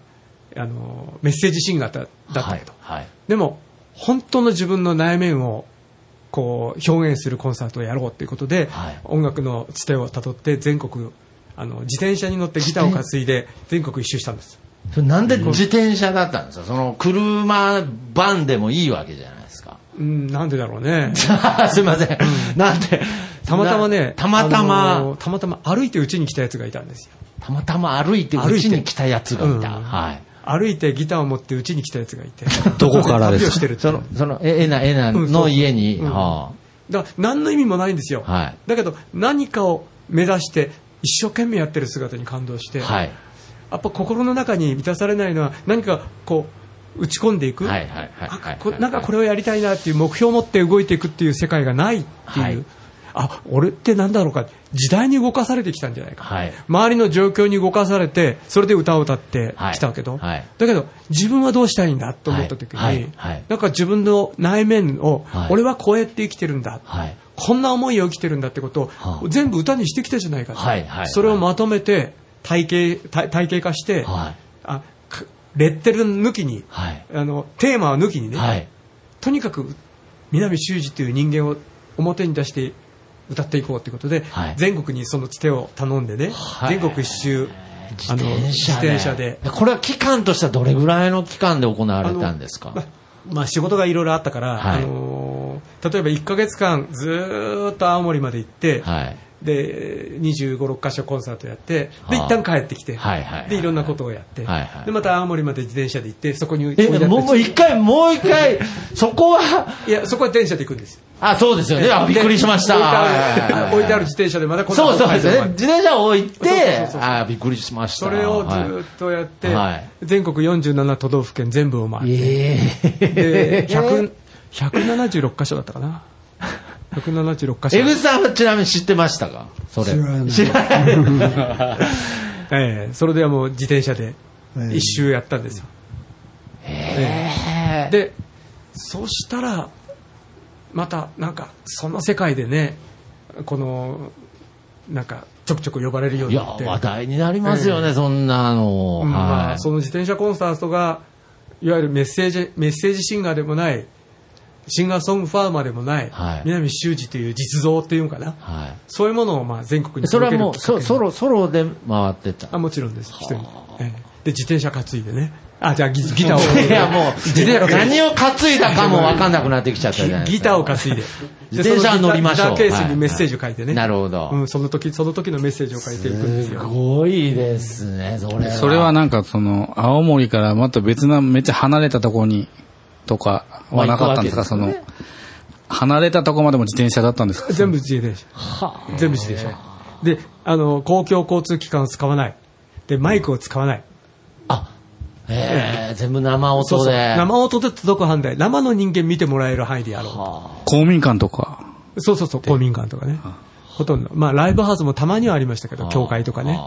あのーメッセージシンガーだだったけど、はい。はい。でも本当の自分の内面をこう表現するコンサートをやろうということで、はい音楽のつてをたどって全国あの自転車に乗ってギターを担いで全国一周したんですそれなんで自転車だったんですか？その車、バンでもいいわけじゃないですか。うんなんでだろうね すいません。なんで、たまたまねなたまたあま、たまたま歩いてうちに来たやつがいたんですよたまたま歩いてうちに来たやつがいた。うんはい。歩いてギターを持ってうちに来たやつがいて。どこからですか？してるその、その、え、えな、えなの家に、うん。はだから何の意味もないんですよ、はい。だけど何かを目指して一生懸命やってる姿に感動して、あはい。やっぱ心の中に満たされないのは何かこう打ち込んでいく、はいはいはいあはい。こなんかこれをやりたいなっていう目標を持って動いていくっていう世界がないっていう、はい。あ俺って何だろうか時代に動かされてきたんじゃないか、はい。周りの状況に動かされてそれで歌を歌ってきたけど、はい。はいだけど自分はどうしたいんだと思った時に、なんか自分の内面を、はい。俺はこうやって生きてるんだ、はい。こんな思いを生きてるんだってことを、はあ。全部歌にしてきたじゃないかと、それをまとめて体系体体系化して、はい。あかレッテル抜きに、はい。あのテーマを抜きにね、はい。とにかく南修二という人間を表に出して歌っていこうということで、はい。全国にそのつてを頼んでね、はい。全国一周自転車で。自転車で。これは期間としてはどれぐらいの期間で行われたんですか？ままあ、仕事がいろいろあったから、はい。あのー例えば1か月間ずーっと青森まで行って、はい。で25、6箇所コンサートやってではあ。一旦帰ってきて、はいはいはいでいろんなことをやって、はいはいでまた青森まで自転車で行ってそこにえ、もう一回、もう一回、そこは、いやそこは電車で行くんですよあ、そうですよね。あ、びっくりしました。で置いてはいはいはいある置いてある自転車でまた今度そうそうですね。自転車を置いてあ、びっくりしました。それをずっとやって、はい。全国47都道府県全部を回って、えでえ100 176箇所だったかな。176箇所。江口さんはちなみに知ってましたか？それ。知らない。ええ。それではもう自転車でええ一周やったんですよ、ええ。でそしたらまたなんかその世界でねこのなんかちょくちょく呼ばれるよういや、になって。話題になりますよね、そんなの。うんまはい。あその自転車コンサートがいわゆるメッセージメッセージシンガーでもないシンガーソングファーマーでもない、はい。南修二という実像っていうのかな。はそういうものをまあ全国い。にそれはもう、ソロ、ソロで回ってた。あもちろんです。一人、ええ。で自転車担いでねあ、じゃあギギターを。いや、もう、自転車何を担いだかも分かんなくなってきちゃったじゃないですか。ギターを担いで。自転車に乗りましょうギターケースにメッセージを書いてね。なるほどうん、その時、その時のメッセージを書いていくんですすよ。ごいですね、それは。それはなんかその、青森からまた別なめっちゃ離れたところに、とかはなかったんですか、その、離れたとこまでも自転車だったんですか？全部自転車。全部自転車。で、あの、公共交通機関を使わない。で、マイクを使わない。あ、ええ全部生音で。そうそう。生音で届く範囲で、生の人間見てもらえる範囲でやろう。公民館とか。そうそうそう、公民館とかね。ほとんど。まあ、ライブハウスもたまにはありましたけど、教会とかね。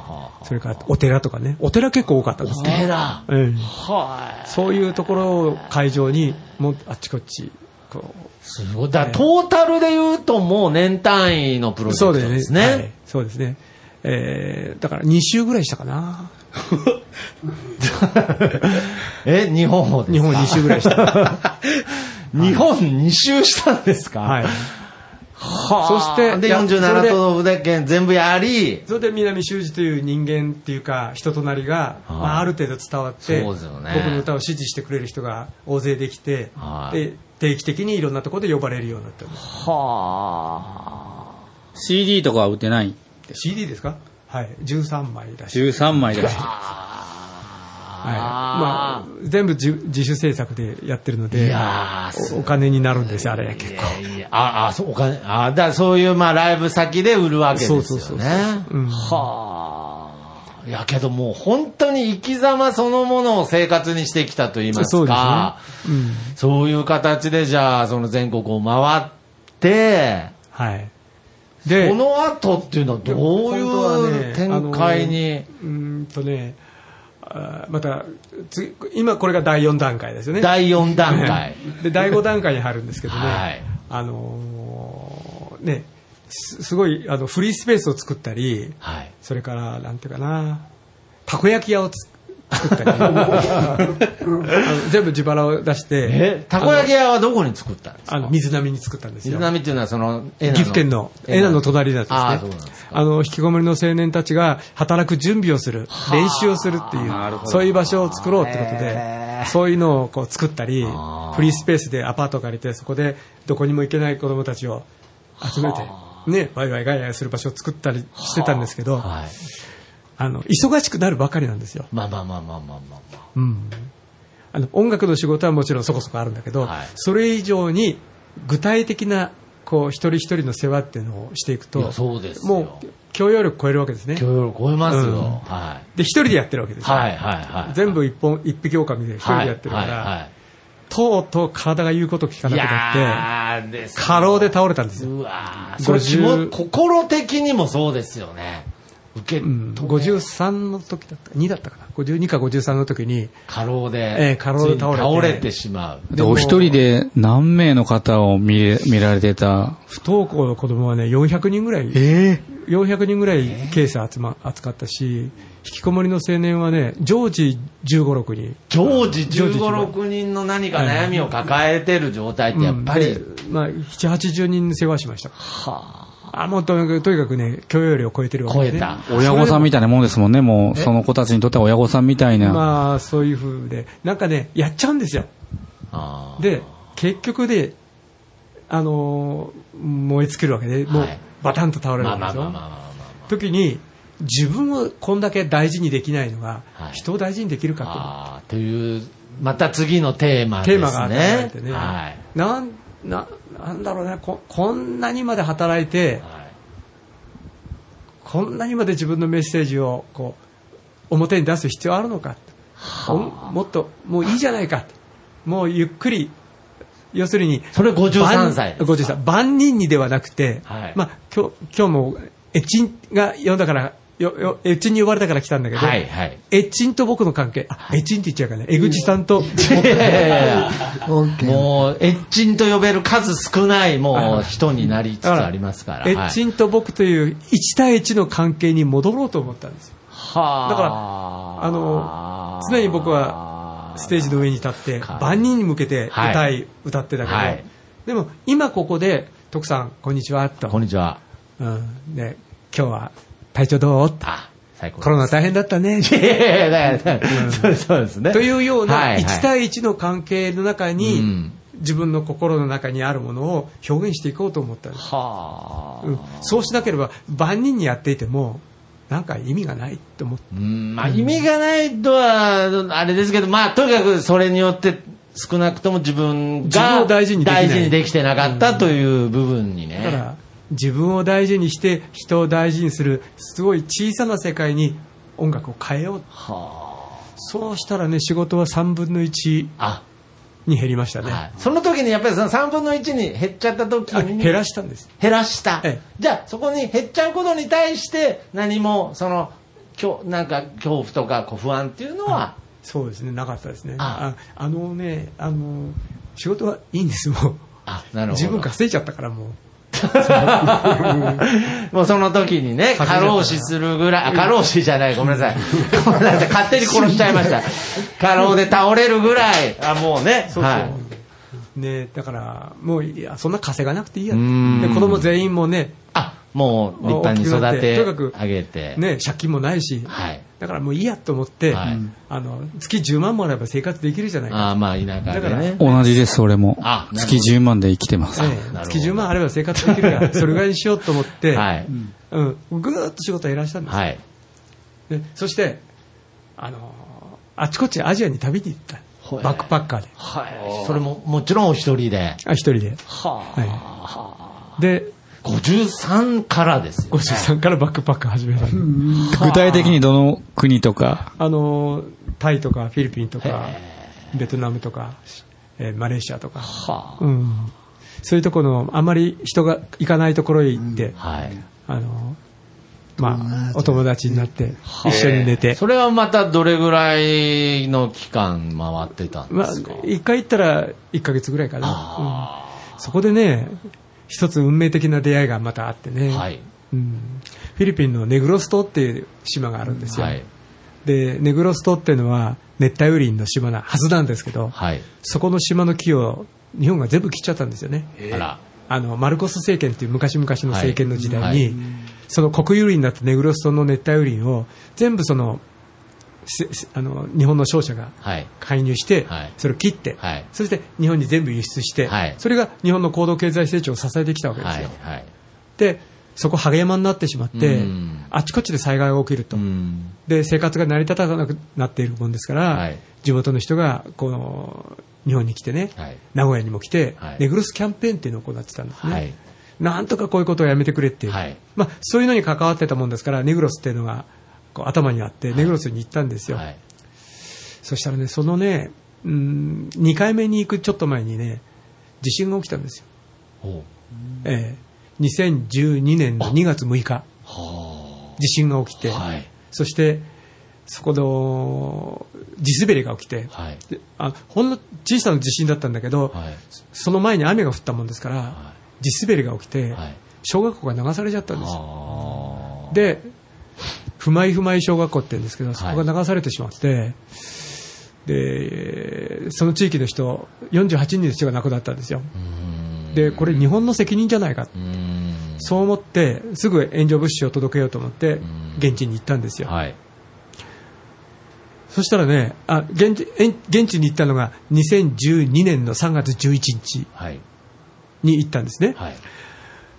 それから、お寺とかね。お寺結構多かったですね。寺。うん。はそういうところを会場に、もうあっちこっち、こい。すごい。だからトータルで言うともう年単位のプロう。ジェクトそうでですすね。はいそうですね。えー、だから2週ぐらいしたかな。え、日本をですか？日本2週ぐらいした。日本2周したんですか？はい。はあ。そしてで、いやそれ47で都道府県全部やり、それで南修二という人間っていうか人となりが、はい。まあ、ある程度伝わってそうですよね。僕の歌を支持してくれる人が大勢できて、はい。で定期的にいろんなところで呼ばれるようになっては CD とかは売ってない CD ですか？はい。13枚だし、13枚だし。はい。まあ、全部自自主制作でやってるのいでおお金になるんですよあれ結構。いやいやあ、あ、そう、お金、あ、だからそういう、まあ、ライブ先で売るわけですよね。そうそうそうそうう。ん。はあ。いやけどもう本当に生き様そのものを生活にしてきたと言いますそうですか、ね、うん。そういう形でじゃあその全国を回って、はいでこの後っていうのはどういう展開に、うーんとねまた次今これが第4段階ですよね第4段階。で第5段階に入るんですけどね、はいあのーねすすごいあのフリースペースを作ったりはい。それからなんていうかなたこ焼き屋をつ作った全部自腹を出して。え、たこ焼き屋はどこに作ったんですか？あの水波に作ったんですよ。水波っていうのはその、岐岐阜県の江南の？隣なんですね。ああ、そうなんですか。あの、引きこもりの青年たちが働く準備をする、練習をするっていう、そういう場所を作ろうってことで、そういうのをこう作ったりフリースペースでアパートを借りて、そこでどこにも行けない子供たちを集めて、ね、ワイワイガヤガヤする場所を作ったりしてたんですけど、はい。あの、忙しくなるばかりなんですよ。まあまあまあまあまあまあまあ。うん。あの、音楽の仕事はもちろんそこそこあるんだけど、はいそれ以上に具体的な、こう、一人一人の世話っていうのをしていくとそうですよ。もう、許容力超えるわけですね。許容力超えますよ。うんはで、一人でやってるわけでい。すよ。はいはいはい。全部一本、一匹狼で一人でやってるから、はいはいとうとう体が言うこと聞かなくなって、過労で倒れたんですよ。うわーそれ50も心的にもそうですよね。受けうん、止め53の時だったか、2だったかな。52か53の時に、過労で、ええ過労で倒れて倒れてしまう。で、お一人で何名の方を見れ見られてた？不登校の子供はね、400人ぐらい、え400人ぐらいケース集ま、扱ったし、引きこもりの青年はね、常時15、6人。常時常時15、6人の何か悩みを抱えてる状態ってやっぱり、うんでまあ、7、80人世話しました。あ、もうとにかくとにかくね、許容量を超えてるわけで、ね。超えた。親御さんみたいなもんですもんね、もう、その子たちにとっては親御さんみたいな。まあ、そういう風で、なんかね、やっちゃうんですよ。で、結局で、あのー燃え尽きるわけで、もうはい、バタンと倒れるまあわけでしょ？まあまあまあまあまあ時に、自分をこんだけ大事にできないのが、はい人を大事にできるかあーという、また次のテーマと、ですね。テーマが与えられてね。はい。なん、な、なんだろうねこ、こんなにまで働いて、はい。こんなにまで自分のメッセージをこう表に出す必要あるのか、おもっともういいじゃないかもうゆっくり要するにそれ53歳ですか？53万人にではなくて、はい。まあ、今日今日もエッチンが呼んだからよよエッチンに呼ばれたから来たんだけど、はいはい。エッチンと僕の関係。あエッチンって言っちゃうからね。江口さんといやいや。もう、エッチンと呼べる数少ないもう人になりつつありますから。エッチンと僕という1対1の関係に戻ろうと思ったんですよ。はあ。だからあの常に僕はステージの上に立ってか万人に向けて歌い、はい歌ってたけど、はい。でも今ここで「徳さんこんにちは」と。こんにちは。「うん、で今日は体調どう?」とあ、最高。コロナ大変だったね。いやいやいやそうそうですね。というようなはいはい1対1の関係の中に、うん自分の心の中にあるものを表現していこうと思ったんです、はあ、うんそうしなければ万人にやっていてもなんか意味がないと思ってうんまあ意味がないとは、あれですけど、まあとにかくそれによって少なくとも自分自分がを大事にできない大事にできてなかったという部分にね。だから自分を大事にして人を大事にするすごい小さな世界に音楽を変えようはそうしたらね仕事は3分の1あ。に減りましたあ、ね、はい。その時にやっぱりその3分の1に減っちゃった時あに。減らしたんです減らしたええ。じゃあそこに減っちゃうことに対して何もその、きょなんか恐怖とかこう不安っていうのは、そうですねなかったですねあああのねあの仕事はいいんですもうあ、なるほど。自分稼いちゃったからもう もうその時にね、過労死するぐらい、あ、過労死じゃない、ごめんなさい。ごめんなさい、勝手に殺しちゃいました。過労で倒れるぐらい、あ、もうね、そうそう、はい。ねだからもういやそんな稼がなくていいやで子供全員もねあ、もう立派に育てとにかくてあげて。ね借金もないし、はい。だからもういいやと思って、はいあの月10万もらえば生活できるじゃないか、あまあ田舎でね。同じです、俺も月10万で生きてます。月10万あれば生活できるから それぐらいにしようと思って、はい。うん、ぐーっと仕事を減らしたんです、はい。でそしてあのあちこちアジアに旅に行ったバックパッカーではい。それももちろんお一人で。あ一人で、ははい、で53からですよ、ね。53からバックパッカー始めた。具体的にどの国とか、あのタイとかフィリピンとかベトナムとか、えーマレーシアとか、はうん、そういうところのあんまり人が行かないところへ行って、あ。はい。あのまあ、お友達になって一緒に寝て、それはまたどれぐらいの期間回ってたんでまあすか、、一回行ったら1ヶ月ぐらいかな、うん。そこでね一つ運命的な出会いがまたあってね、はい。うんフィリピンのネグロス島っていう島があるんですよ、はい。でネグロス島っていうのは熱帯雨林の島なはずなんですけど、はい。そこの島の木を日本が全部切っちゃったんですよね。あの、マルコス政権っていう昔々の政権の時代に、その国有林だったネグロス島の熱帯雨林を全部その、あの、日本の商社がはい。介入して、はいそれを切って、はいそして日本に全部輸出して、はいそれが日本の高度経済成長を支えてきたわけですはいよ。。はい。で、そこハゲ山になってしまってうん、あちこちで災害が起きると。うん。で生活が成り立たなくなっているもんですから、はい地元の人がこの日本に来てね、はい名古屋にも来て、はいネグロスキャンペーンっていうのを行ってたんですね、はい。なんとかこういうことをやめてくれっていう、はいまあ、そういうのに関わってたもんですからネグロスっていうのがこう頭にあって、ネグロスに行ったんですよ、はい。そしたらねそのねうん2回目に行くちょっと前にね地震が起きたんですよ。ええ2012年の2月6日は地震が起きて、あ。はい。そしてそこの地滑りが起きて、はい。であほんの小さな地震だったんだけど、はい。その前に雨が降ったもんですから、は地滑りが起きて、はい。小学校が流されちゃったんですよ。あで、ふまいふまい小学校って言うんですけど、そこが流されてしまって、で、その地域の人、48人の人が亡くなったんですよ。で、これ日本の責任じゃないか。うん。そう思って、すぐ援助物資を届けようと思ってん、現地に行ったんですよ。はい。そしたらね、あ現地現地に行ったのが2012年の3月11日はい。に行ったんですね。はい。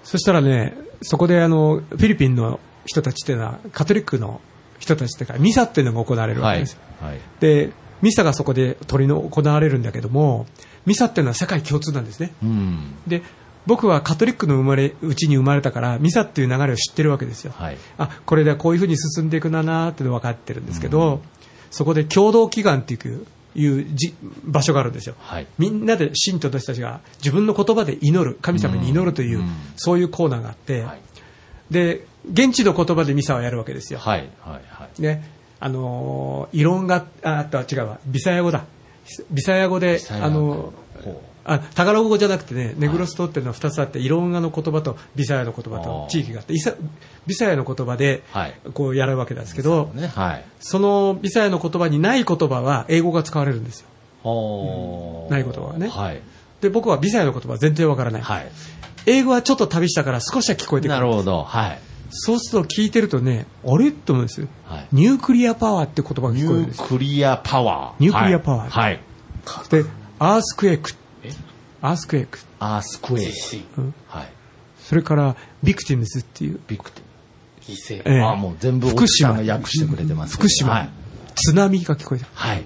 そしたらね、そこであのフィリピンの人たちっていうのは、カトリックの人たちっていうか、ミサっていうのが行われるわはいけですよ。。はい。で、ミサがそこで取りの行われるんだけども、ミサっていうのは世界共通なんですね。うん。で、僕はカトリックの生まれ、うちに生まれたから、ミサっていう流れを知ってるわけですよ。はい。あ、これでこういうふうに進んでいくんだなーっていうの分かってるんですけど、そこで共同祈願っていういうじ場所があるんですよ。はい。みんなで信徒の人たちが自分の言葉で祈る、神様に祈るという、うんそういうコーナーがあって、はい。で、現地の言葉でミサをやるわけですよ。はい。はい。はい。ね、あのー異論が、あ、あとは違うわ、ビサヤ語だ。ビサヤ語であのほあ、タガログ語じゃなくてね、ネグロス島っていうのは2つあって、イロンガの言葉とビサヤの言葉と地域があって、ビサヤの言葉ではい、こうやるわけなんですけど、ね。はい。そのビサヤの言葉にない言葉は英語が使われるんですよ。おーないことはねはい。で、僕はビサヤの言葉は全然わからない。はい。英語はちょっと旅したから少しは聞こえてくる。なるほど。はい。そうすると聞いてるとね、あれ？と思うんですよ。はい nuclear power って言葉が聞こえるんですよ。 nuclear power。nuclear power はい。で、アースクエイク。アースクエイク。アースクエイク。うんはい。それから、 victims っていう。ビクテ犠牲。ええあ、もう全部福島が訳してくれてます。福島、はい。津波が聞こえた。はい。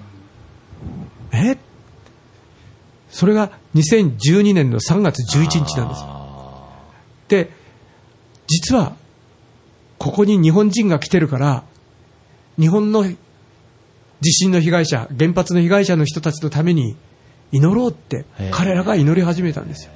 え？それが2012年の3月11日なんですよ。で、実は、ここに日本人が来てるから、日本の地震の被害者、原発の被害者の人たちのために祈ろうって彼らが祈り始めたんですよ。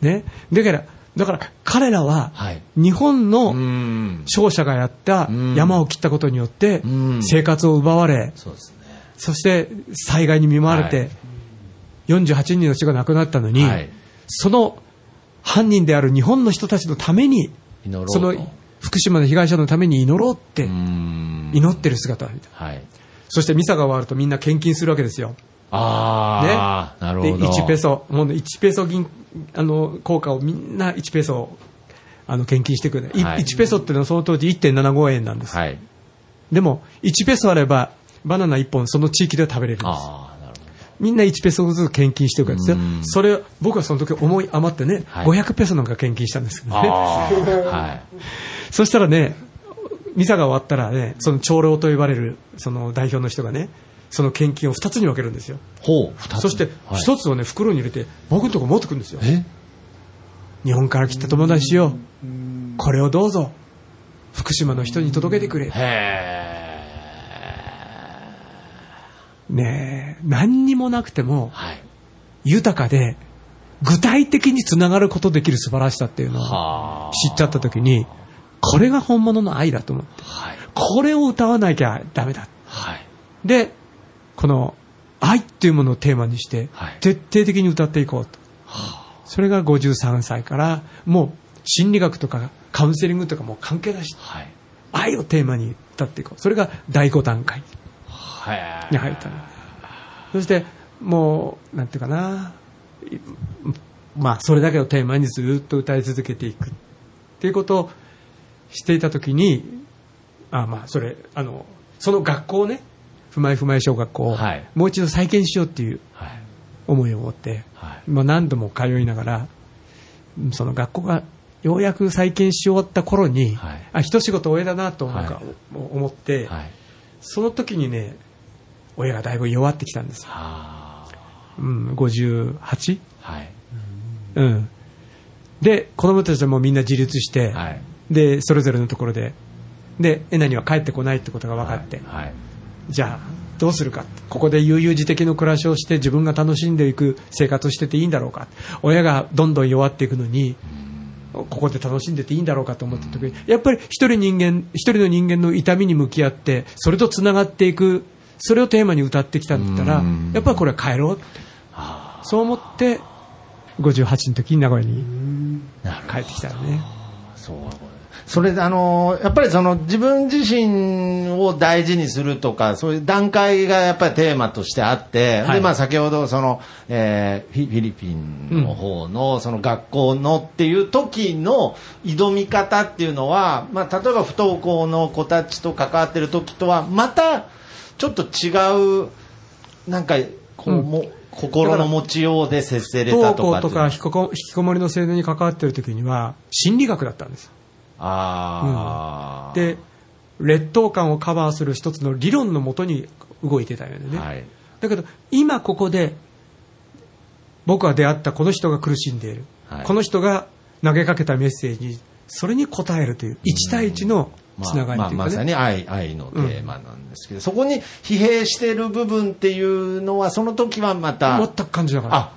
ね。だから、だから彼らははい、日本うのん。勝者がやったうん。山を切ったことによってうん。生活を奪われ、そして災害に見舞われはてい、48人の人が亡くなったのに、はい。その犯人である日本の人たちのために、その福島の被害者のために祈ろうってうん。祈ってる姿。はい。そしてミサが終わるとみんな献金するわけですよ。ああ、なるほど。で、1ペソ、もうね1ペソ銀、あの、効果をみんな1ペソをあの献金してくれはい1ペソっていうのはその当時1.75円なんです。はい。でも、1ペソあれば、バナナ1本その地域では食べれるんです。みんな1ペソずつ献金していくわけですようん。それ、僕はその時思い余ってね、はい500ペソなんか献金したんですけどど。ね。はい。そしたらね、ミサが終わったらね、その長老と呼ばれる、その代表の人がね、その献金を2つに分けるんですよ。ほう、そして、はい1つをね、袋に入れて、僕のとこ持ってくるんですよ。え？日本から来た友達よ、これをどうぞ、福島の人に届けてくれ。へねえ、何にもなくてもー、はい。豊かで、具体的につながることできる素晴らしさっていうのをはあ。知っちゃった時に、これが本物の愛だと思って、はい。これを歌わなきゃダメだ。はい。で、この愛っていうものをテーマにしてはい、徹底的に歌っていこうと。それが53歳から、もう心理学とかカウンセリングとかもう関係なし、はい。愛をテーマに歌っていこう。それが第5段階はい。に入ったの。そして、もう、なんていうかな、いまあ、それだけをテーマにずっと歌い続けていくっていうことをしていたときに、あまあ、それ、あの、その学校をね、ふまいふまい小学校をはいもう一度再建しようっていうはい。思いを持って、はい。まあ、何度も通いながら、その学校がようやく再建し終わった頃に、はいあ、一仕事終えだなとなんかはい思って、はい。その時にね、親がだいぶ弱ってきたんですうん、58? あ。はい。うん。で、子供たちはもうみんな自立して、はい。で、それぞれのところで、で、エナには帰ってこないってことが分かって、はい。じゃあ、どうするか？ここで悠々自適の暮らしをして自分が楽しんでいく生活をしてていいんだろうか？親がどんどん弱っていくのに、ここで楽しんでていいんだろうかと思った時に、やっぱり一人人間、一人の人間の痛みに向き合って、それと繋がっていく、それをテーマに歌ってきたんだったらうん、やっぱりこれは帰ろうって。そう思って、58の時に名古屋に帰ってきたよね。そう。それであのやっぱりその自分自身を大事にするとかそういう段階がやっぱりテーマとしてあって、はい。でまあ先ほどその、えーフィフィリピンの方のその学校のっていう時の挑み方っていうのは、まあ、例えば不登校の子たちと関わってる時とはまたちょっと違うなんかこう、うんも心の持ちようで接せれ不たととかっていうのはか引きこ引きこもりの青年に関わってる時には、心理学だったんですよ。ああ、で、劣等感をカバーする一つの理論のもとに動いてたよね。はいだけど、今ここで、僕が出会ったこの人が苦しんでいる。はいこの人が投げかけたメッセージ、それに応えるという、1対1のつながりまあというかね。まあまさに愛愛のテーマなんですけど、そこに疲弊している部分っていうのはその時はまた全く感じなかった。あ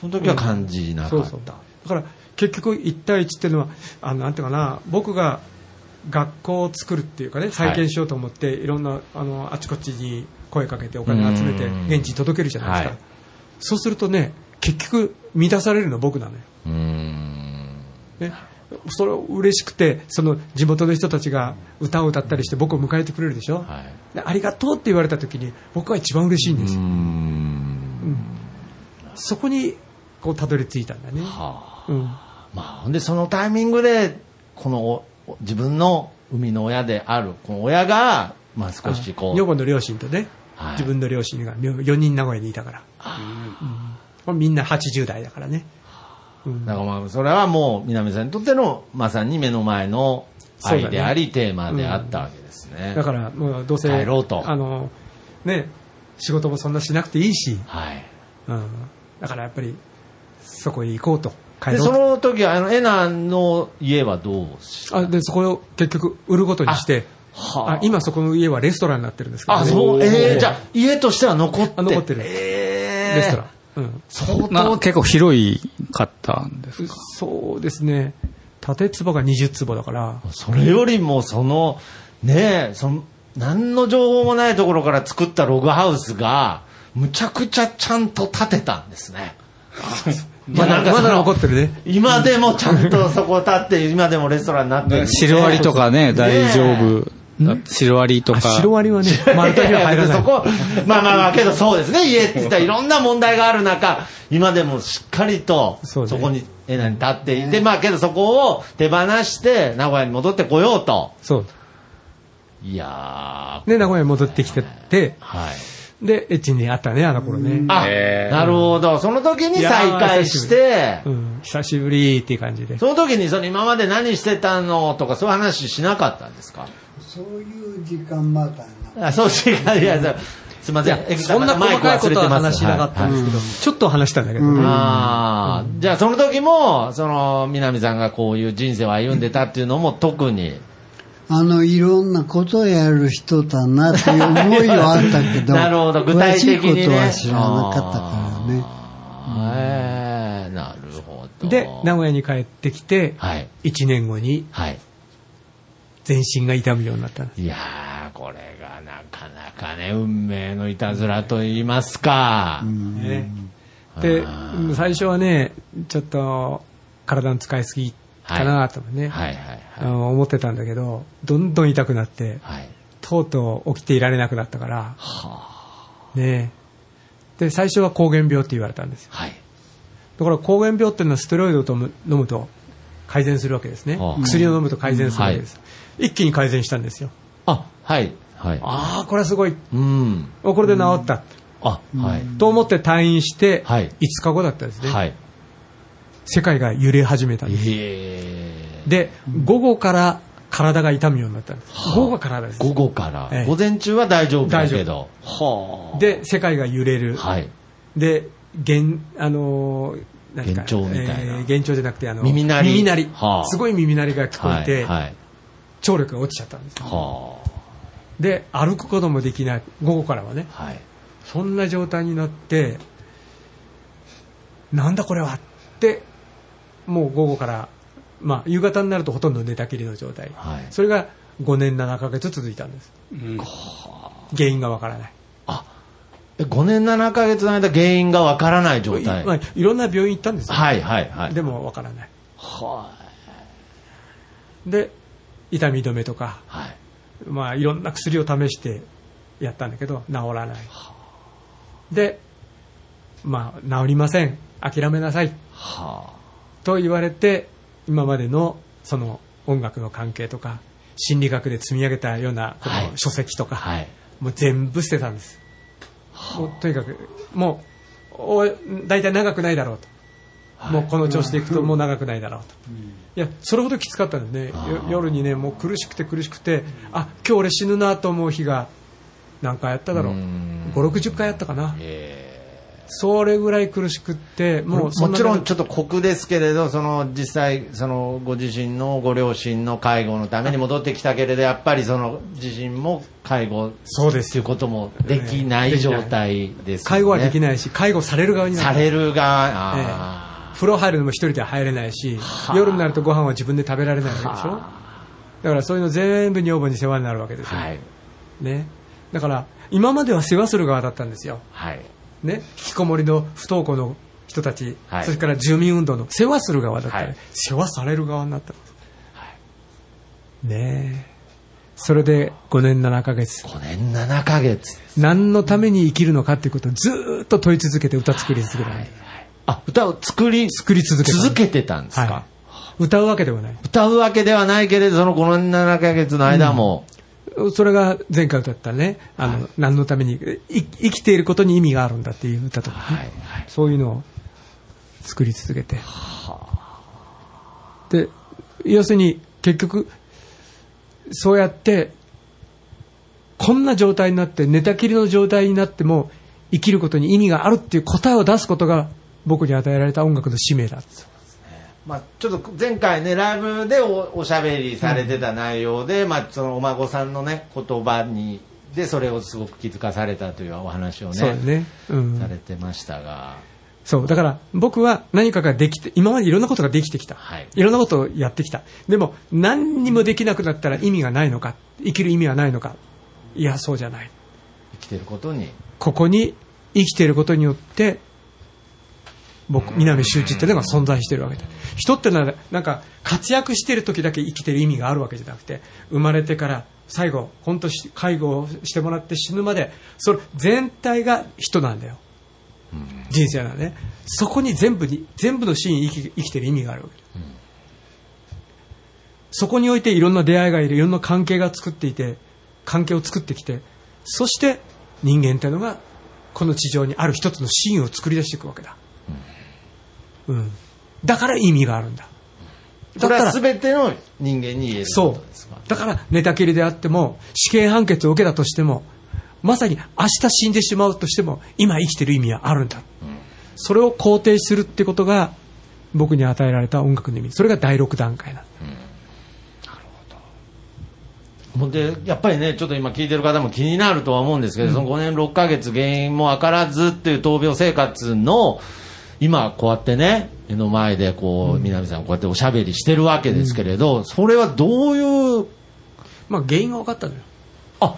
その時は感じなかった、そうそう。だから結局1対1っていうのはあのなんていうかな僕が学校を作るっていうかね再建しようと思って、い、ろんなあのあちこちに声かけてお金集めてうん現地に届けるじゃないですか、はい。そうするとね結局満たされるの僕なのよ、うーん。ね、それ嬉しくてその地元の人たちが歌を歌ったりして僕を迎えてくれるでしょ、はい。でありがとうって言われた時に僕は一番嬉しいんです。よ、うーん。そこにこうたどり着いたんだね、はうん、あまあ、で、そのタイミングで、このお自分の生みの親である、この親が、まあ少しこう、女房の両親とね、はい。自分の両親が4人名古屋にいたから。うん。みんな80代だからね。うん。だからまあ、それはもう、南さんにとっての、まさに目の前の愛であり、テーマであったわけですね。だから、もうどうせ、帰ろうと。あの、ね、仕事もそんなしなくていいし、はい。うん、だからやっぱり、そこへ行こうと。帰で、その時は、あの、エナの家はどうしあでそこを結局売ることにして、はあ。今そこの家はレストランになってるんですけど、あ、ね、そう、ええじゃあ、家としては残って。あ残ってる。ええレストラン。うん、相な当結構広いかったんですか？そうですね、縦坪が20坪だから、それよりも、その、ねえ、その、何の情報もないところから作ったログハウスが、むちゃくちゃちゃんと建てたんですね。まだまだ残ってるね。今でもちゃんとそこ建って、今でもレストランになってるんで。シロアリとかね、大丈夫。シロアリとあか。シロアリはね、丸太には入らないそ。こ、まあまあまあ、けどそうですね、家って言ったらいろんな問題がある中、今でもしっかりと、そこに、えなに立っていて、まあけどそこを手放して、名古屋に戻ってこようと。そう。いやー、で、名古屋に戻ってきてて、はい。で、エッチに会ったね、あの頃ね。あ、なるほど。その時に再会してう、ん、久しぶりっていう感じで。その時にその今まで何してたのとかそういう話しなかったんですか？そういう時間まだな。あ、そう違う、いや、そうすいません。そんな細かいことは話しなかったんですけど、ちょっと話したんだけどね。ああ、じゃあその時も、その、南さんがこういう人生を歩んでたっていうのも特に。あの、いろんなことをやる人だなっていう思いはあったけど、なるほど具体的にね詳しいことは知らなかったからね。へえ、なるほど。で、名古屋に帰ってきて、はい。1年後にはい。全身が痛むようになった。いやー、これがなかなかね、運命のいたずらと言いますか。ねで、最初はね、ちょっと体の使いすぎかなとかね、はいはい思ってたんだけど、どんどん痛くなって、はい。はい。とうとう起きていられなくなったから、はねで、最初は膠原病って言われたんですよ。はい。だから膠原病っていうのはステロイドとむ飲むと改善するわけですねは。あ薬を飲むと改善するわけです。一気に改善したんですよ。あ、はい。はい。ああ、これはすごい。うん。これで治った。あ、はい。と思って退院して、はい5日後だったんですね。はい。世界が揺れ始めたんです。えで、午後から体が痛むようになったんです。午後からです。午後から、ええ午前中は大丈夫だけど。はで、世界が揺れる。はい。で、幻、あの幻聴みたいなえー幻聴じゃなくて、あの、耳鳴り耳鳴りはあすごい耳鳴りが聞こえて、はい。はい。聴力が落ちちゃったんですよ。はで、歩くこともできない。午後からはね。あ。はい。そんな状態になって、なんだこれはって、もう午後から、まあ、夕方になるとほとんど寝たきりの状態。はいそれが5年7ヶ月続いたんです。原因がわからない。あ、え5年7ヶ月の間原因がわからない状態。いまあ、いろんな病院行ったんですよ。はいはいはい。でもわからない。はで、痛み止めとか、い。はい。まあ、いろんな薬を試してやったんだけど、治らない。で、まあ、治りません。諦めなさい。はと言われて、今までのその音楽の関係とか、心理学で積み上げたようなこはいの書籍とか、あ。はい。もう全部捨てたんです。もうとにかく、もう、お大体長くないだろうと。もうこの調子でいくともう長くないだろうと。いや、それほどきつかったんですね。よ夜にね、もう苦しくて苦しくて、あ、今日俺死ぬなと思う日が何回やっただろう。ん5、60回やったかな。えそれぐらい苦しくって、ーもうそもちろんちょっっと酷ですけれど、その実際、そのご自身のご両親の介護のために戻ってきたけれど、やっぱりその自身も介護そうですということもできない状態ですよね。介護はできい。ないし、介護される側になる。される側、あ風呂入るのも一人では入れないし、夜になるとご飯は自分で食べられないわけでしょ？だからそういうの全部女房に世話になるわけですよ。ーはい。ね。だから、今までは世話する側だったんですよ。はい。ね。引きこもりの不登校の人たち、はいそれから住民運動の世話する側だった、はい世話される側になったんです。ねえ。それで5年7ヶ月。5年7ヶ月。何のために生きるのかっていうことをずーっと問い続けて歌作り続けたんです。あ、歌を作り、作り続けた続けてたんですか、は歌うわけではない。歌うわけではないけれど、そのこの7ヶ月の間も、それが前回歌ったね、あの、何のために、い生きていることに意味があるんだっていう歌とかね、はいはい。そういうのを作り続けて。で、要するに結局、そうやって、こんな状態になって、寝たきりの状態になっても、生きることに意味があるっていう答えを出すことが、僕に与えられた音楽の使命だ。まあ、ちょっと前回ね、ライブでおおしゃべりされてた内容で、まあ、そのお孫さんのね、言葉に、で、それをすごく気づかされたというお話をね、ね。うんされてましたが、そう、だから僕は何かができて、今までいろんなことができてきた。はいいろんなことをやってきた。でも、何にもできなくなったら意味がないのか、生きる意味はないのか。いや、そうじゃない。生きてることに、ここに生きていることによって、僕、南周知っていうのが存在してるわけだ。人ってのは、なんか、活躍してる時だけ生きてる意味があるわけじゃなくて、生まれてから最後、本当介護をしてもらって死ぬまで、それ全体が人なんだよ。人生なんだね。そこに全部に、全部のシーン生き生きてる意味があるわけだ。そこにおいていろんな出会いがいる、いろんな関係が作っていて、関係を作ってきて、そして人間っていうのが、この地上にある一つのシーンを作り出していくわけだ。うん。だから意味があるんだ。だったら全ての人間に言えるこそう。だから寝たきりであっても、死刑判決を受けたとしても、まさに明日死んでしまうとしても、今生きてる意味はあるんだ。それを肯定するってことが、僕に与えられた音楽の意味。それが第6段階なんだ。ほんで、やっぱりね、ちょっと今聞いてる方も気になるとは思うんですけど、その5年6ヶ月原因も分からずっていう闘病生活の、今こうやってね、目の前でこう、南さんこうやっておしゃべりしてるわけですけれど、それはどういう、まあ原因が分かったのよ。あ、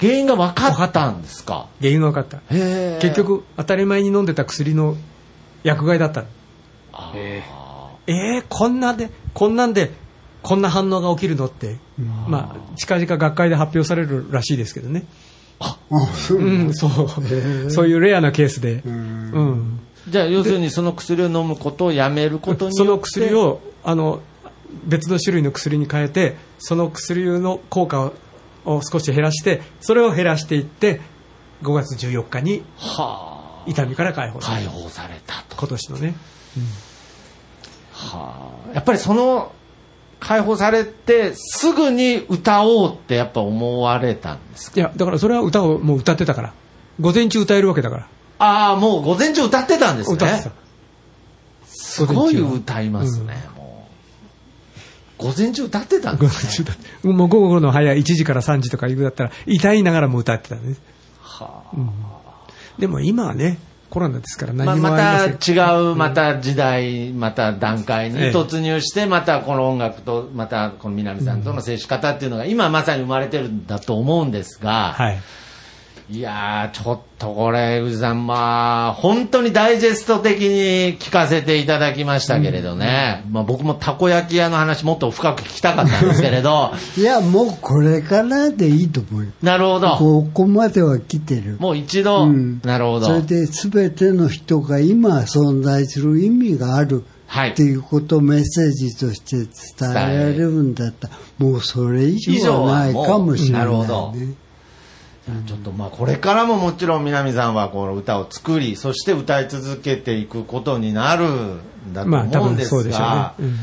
原因が分かったんですか？原因が分かった。結、局、当たり前に飲んでた薬の薬害だったの。えー、こんなで、こんなんで、こんな反応が起きるのって、まあ、近々学会で発表されるらしいですけどね。あ、そううん、そう。そういうレアなケースで。うん。じゃあ要するにその薬を飲むことをやめることにその薬を、あの、別の種類の薬に変えて、その薬の効果をを少し減らして、それを減らしていって、5月14日には痛みから解放あ、された。解放されたと。今年のね。はあ、やっぱりその解放されてすぐに歌おうってやっぱ思われたんですか？いや、だからそれは歌をもう歌ってたから。午前中歌えるわけだから。ああもう午前中歌ってたんですね。すごい歌いますね、もう午前中歌ってたんですね。もう午後の早い1時から3時とかいうだったら、歌いながらも歌ってたね。はうんでも今はね、コロナですから何もまありません。た違うまた時代また段階にええ突入してまたこの音楽とまたこの南さんとの接し方っていうのが今まさに生まれてるんだと思うんですが、はい。いやー、ちょっとこれ、宇治さん、まあ、本当にダイジェスト的に聞かせていただきましたけれどね、まあ僕もたこ焼き屋の話もっと深く聞きたかったんですけれど、いや、もうこれからでいいと思うよ。なるほど。ここまでは来てる。もう一度、うんなるほど。それで全ての人が今存在する意味があるはいっていうことをメッセージとして伝えられるんだったら、もうそれ以上はないかもしれない、ね。なるほどちょっとまあこれからももちろん南さんはこの歌を作り、そして歌い続けていくことになるんだとまあ多思うんです分そうでしょうねが。、うん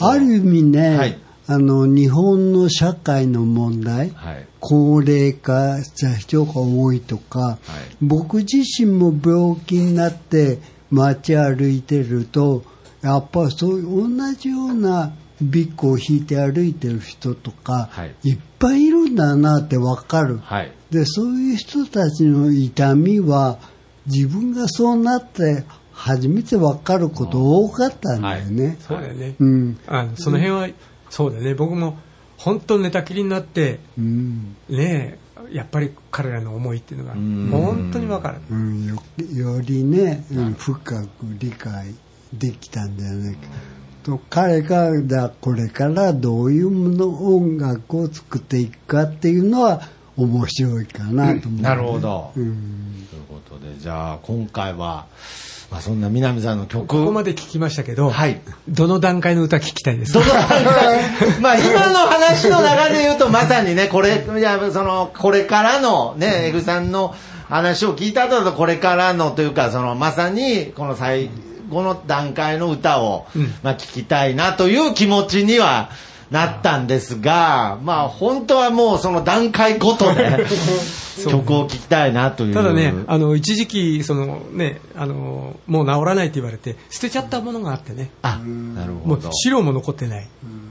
ある意味ね、はいあの、日本の社会の問題、はい。高齢化した人が多いとか、僕自身も病気になって街歩いてると、やっぱそういう同じようなビッグを引いて歩いてる人とか、はいい、っぱいいるんだなってわかる。はい。で、そういう人たちの痛みは、自分がそうなって初めてわかること多かったんだよね。そうだよね。うん。あのその辺は、そうだよね。僕も本当寝たきりになって、うん。ねえ、やっぱり彼らの思いっていうのがん本当にわかる。うん、よよりね、うん深く理解できたんじゃないかと彼がだこれからどういうもの音楽を作っていくかっていうのは面白いかなと思う、なるほど。うん。ということで、じゃあ今回は、まあ、そんな南さんの曲。ここまで聞きましたけど、はい。どの段階の歌聞きたいですか？どの段階？まあ今の話の流れで言うとまさにね、これ、いや、その、これからのね、エグさんの話を聞いた後だとこれからのというか、その、まさに、この最後の段階の歌を、まあ聞きたいなという気持ちには、なったんですが、まあ本当はもうその段階ごとで 曲を聴きたいなという。ただね、あの一時期その、ね、あのもう治らないって言われて捨てちゃったものがあってね。あ、なるもうほど。資料も残ってない、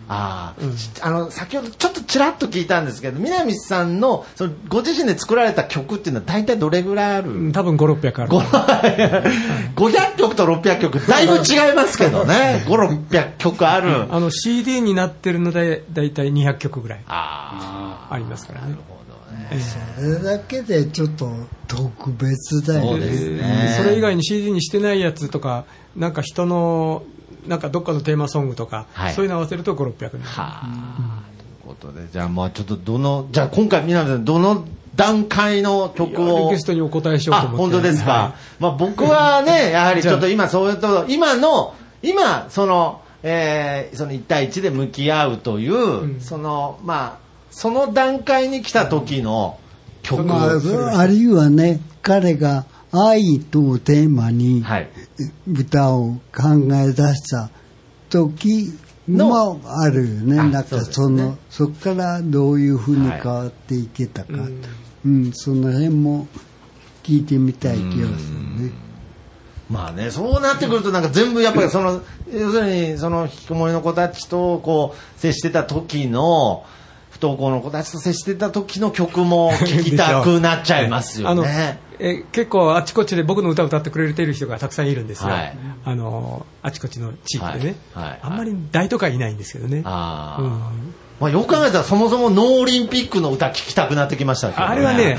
ああ、あの、先ほどちょっとちらっと聞いたんですけど、南さんの、その、ご自身で作られた曲っていうのは大体どれぐらいある、うん多分5600ある。ご 500曲と600曲、だいぶ違いますけどね。5、600曲ある。あの CD になってるのでだいたい200曲ぐらいあありますからね。それだけでちょっと特別だよね。そね。それ以外に CD にしてないやつとかなんか人のなんかどっかのテーマソングとか、はいそういうの合わせると5600になるあ。ということで、じゃあまあちょっとどの、じゃあ今回南さん、どの段階の曲を。リクエストにお答えしようあ、と思って本当ですか？はまあ僕はね、やはりちょっと今そういうと、今の、今、その、えーその1対1で向き合うという、んその、まあ、その段階に来た時の曲。まあ、あるいはね、彼が愛とテーマにはい。歌を考え出した時もあるよね。あなんかその、そこからどういうふうに変わっていけたか。うん、その辺も聞いてみたい気がするね。まあね、そうなってくると、なんか全部やっぱりその、要するに、その、引きこもりの子たちと、こう、接してた時の、不登校の子たちと接してた時の曲も聴きたくなっちゃいますよね。え結構あちこちで僕の歌を歌ってくれてる人がたくさんいるんですよ、はい。あのあちこちの地域でね、はい。はい。あんまり大都会いないんですけどね。ああ、うん。まあ、よく考えたら、そもそもノーオリンピックの歌聴きたくなってきましたけど、あれはね、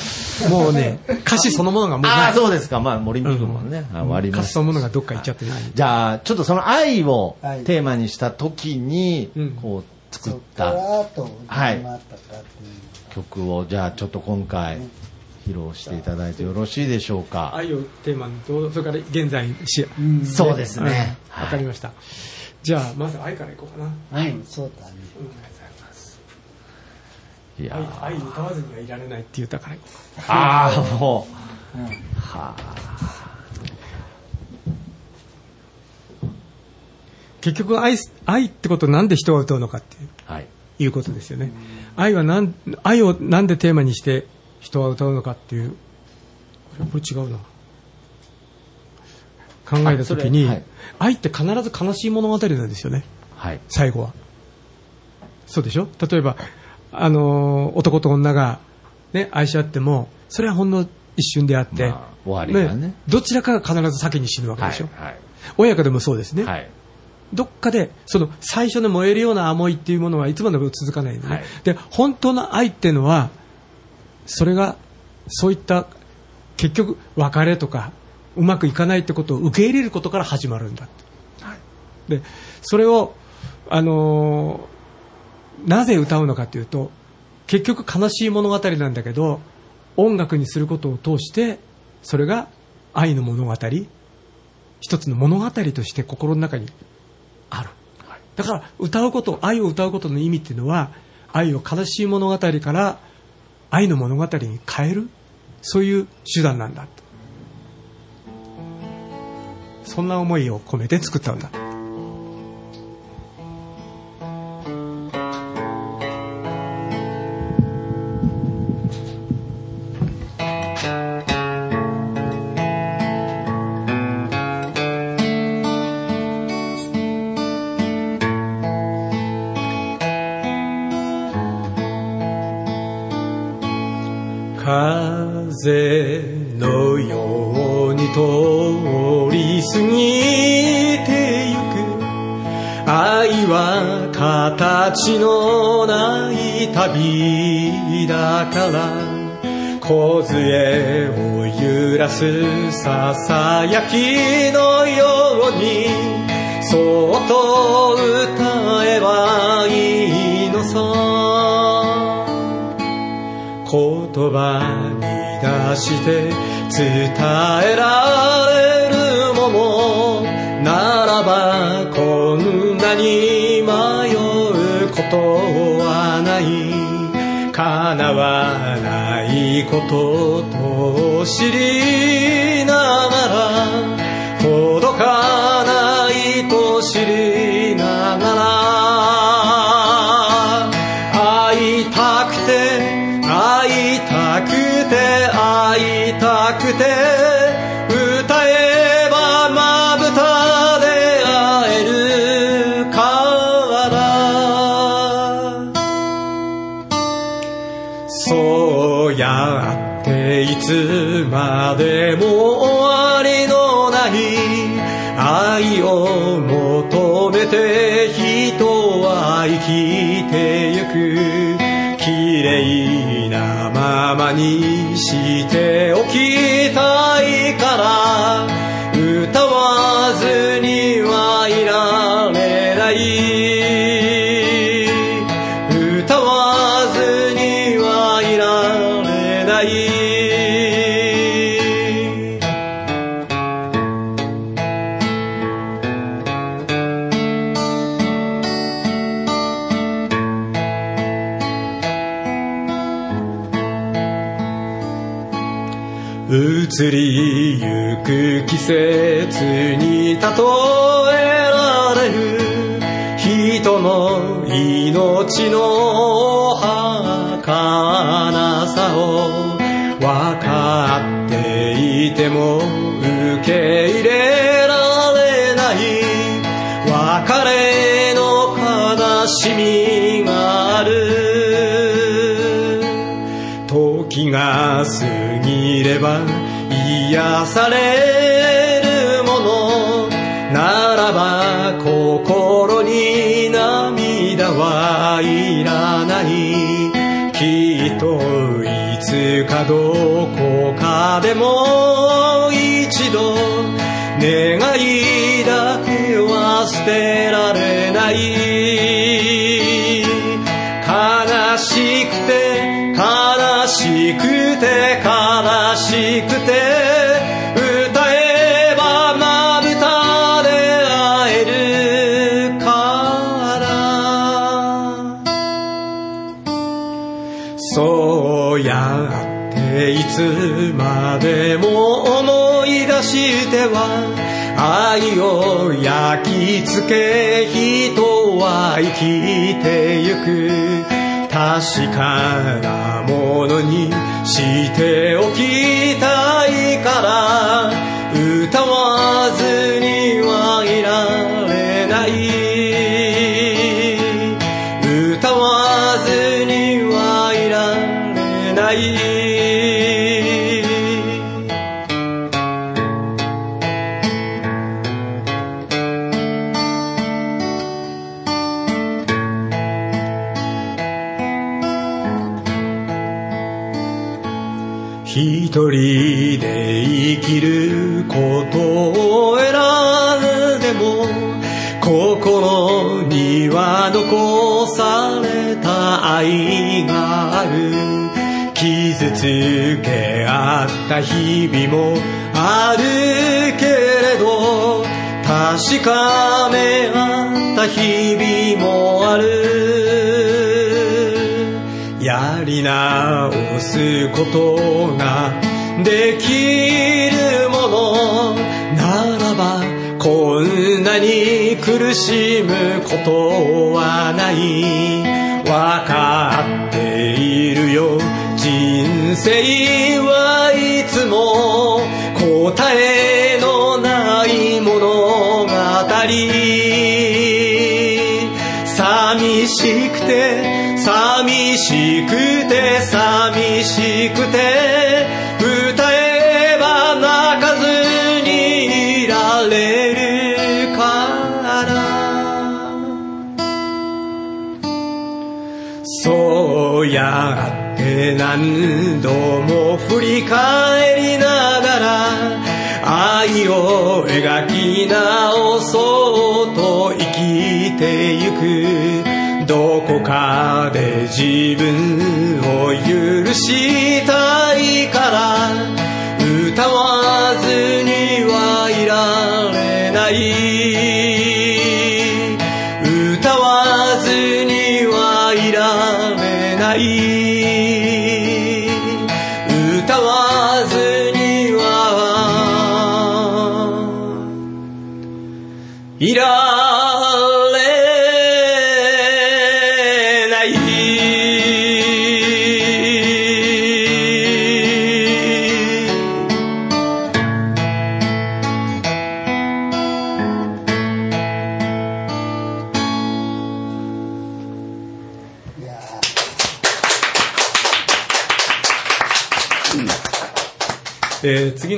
もうね、歌詞そのものがもうない。ああ、そうですか。まあ、オリンピックもね、あ終わり歌詞そのものがどっか行っちゃってない。じゃあ、ちょっとその愛をはい。テーマにした時にうん、こう、作った。はい。曲を、じゃあ、ちょっと今回、披露していただいてよろしいでしょうか？愛をテーマにと、それから現在し、そうですね。うんわかりました。じゃあ、まず愛からいこうかな。はいうんそうだね。いやー愛愛歌わずにはいられないっていう歌からいこうか。ああ、もう。は結局愛、愛ってことをなんで人が歌うのかっていう。あ。はい。いうことですよね。愛はなん、愛をなんでテーマにして人は歌うのかっていう。あれこれ違うな。考えたときに、はい愛って必ず悲しい物語なんですよね。はい。最後は。そうでしょ？例えば、あのー男と女が、ね、愛し合っても、それはほんの一瞬であって、まあ終わりがねどちらかが必ず先に死ぬわけはい。でしょ、はい。親子でもそうですね。はい。どっかで、その最初の燃えるような思いっていうものはいつまでも続かないのね。はいで、本当の愛っていうのは、それが、そういった、結局、別れとか、うまくいかないってことを受け入れることから始まるんだって。で、それを、あのーなぜ歌うのかというと、結局悲しい物語なんだけど、音楽にすることを通して、それが愛の物語、一つの物語として心の中にある。だから歌うこと、愛を歌うことの意味っていうのは、愛を悲しい物語から愛の物語に変える、そういう手段なんだと。そんな思いを込めて作ったんだ。ささやきのようにそっと歌えばいいのさ言葉に出して伝えられるものならばこんなに迷うことはない叶わないことと知り移りゆく季節に例えられる人の命の儚さを分かっていても受け入れられない別れの悲しみがある。時が過ぎれば癒されるものならば心に涙はいらない。きっといつかどこかでもつけ人は生きてゆく。確かなものにしておき愛がある傷つけ合った日々もあるけれど確かめ合った日々もある。やり直すことができるものならばこんなに苦しむことはない。わかっているよ。人生はいつも答えのない物語寂しくて寂しくて寂しくて。そうやって何度も振り返りながら愛を描き直そうと生きてゆく。どこかで自分を許したいから歌わずにはいられない。な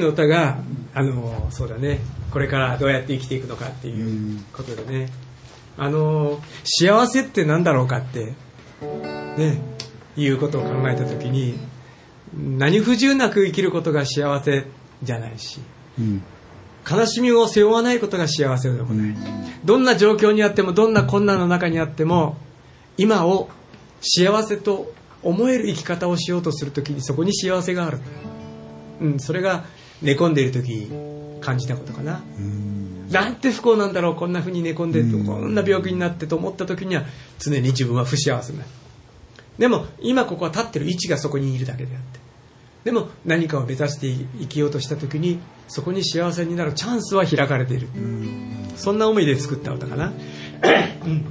の歌が、あのそうだね。これからどうやって生きていくのかっていうことでね、あの幸せって何だろうかってねいうことを考えた時に何不自由なく生きることが幸せじゃないしうん。悲しみを背負わないことが幸せでもない、どんな状況にあってもどんな困難の中にあっても今を幸せと思える生き方をしようとするときにそこに幸せがある、うん、それが寝込んでいる時に感じたことかな、なんて不幸なんだろうこんな風に寝込んでこんな病気になってと思った時には常に自分は不幸せにな。るでも今ここは立ってる位置がそこにいるだけであって。でも何かを目指して生きようとした時にそこに幸せになるチャンスは開かれている。そんな思いで作った歌かな。うん。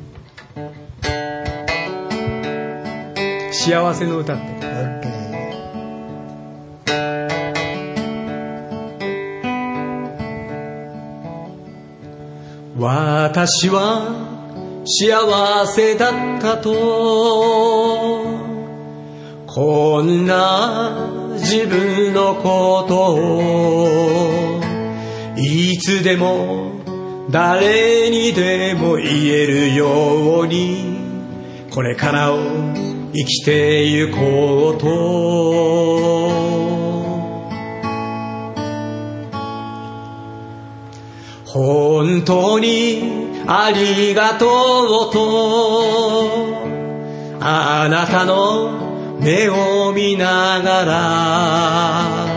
幸せの歌って私は幸せだったと。こんな自分のことを。いつでも誰にでも言えるように。これからを生きてゆこうと。本当にありがとうと。あなたの目を見ながら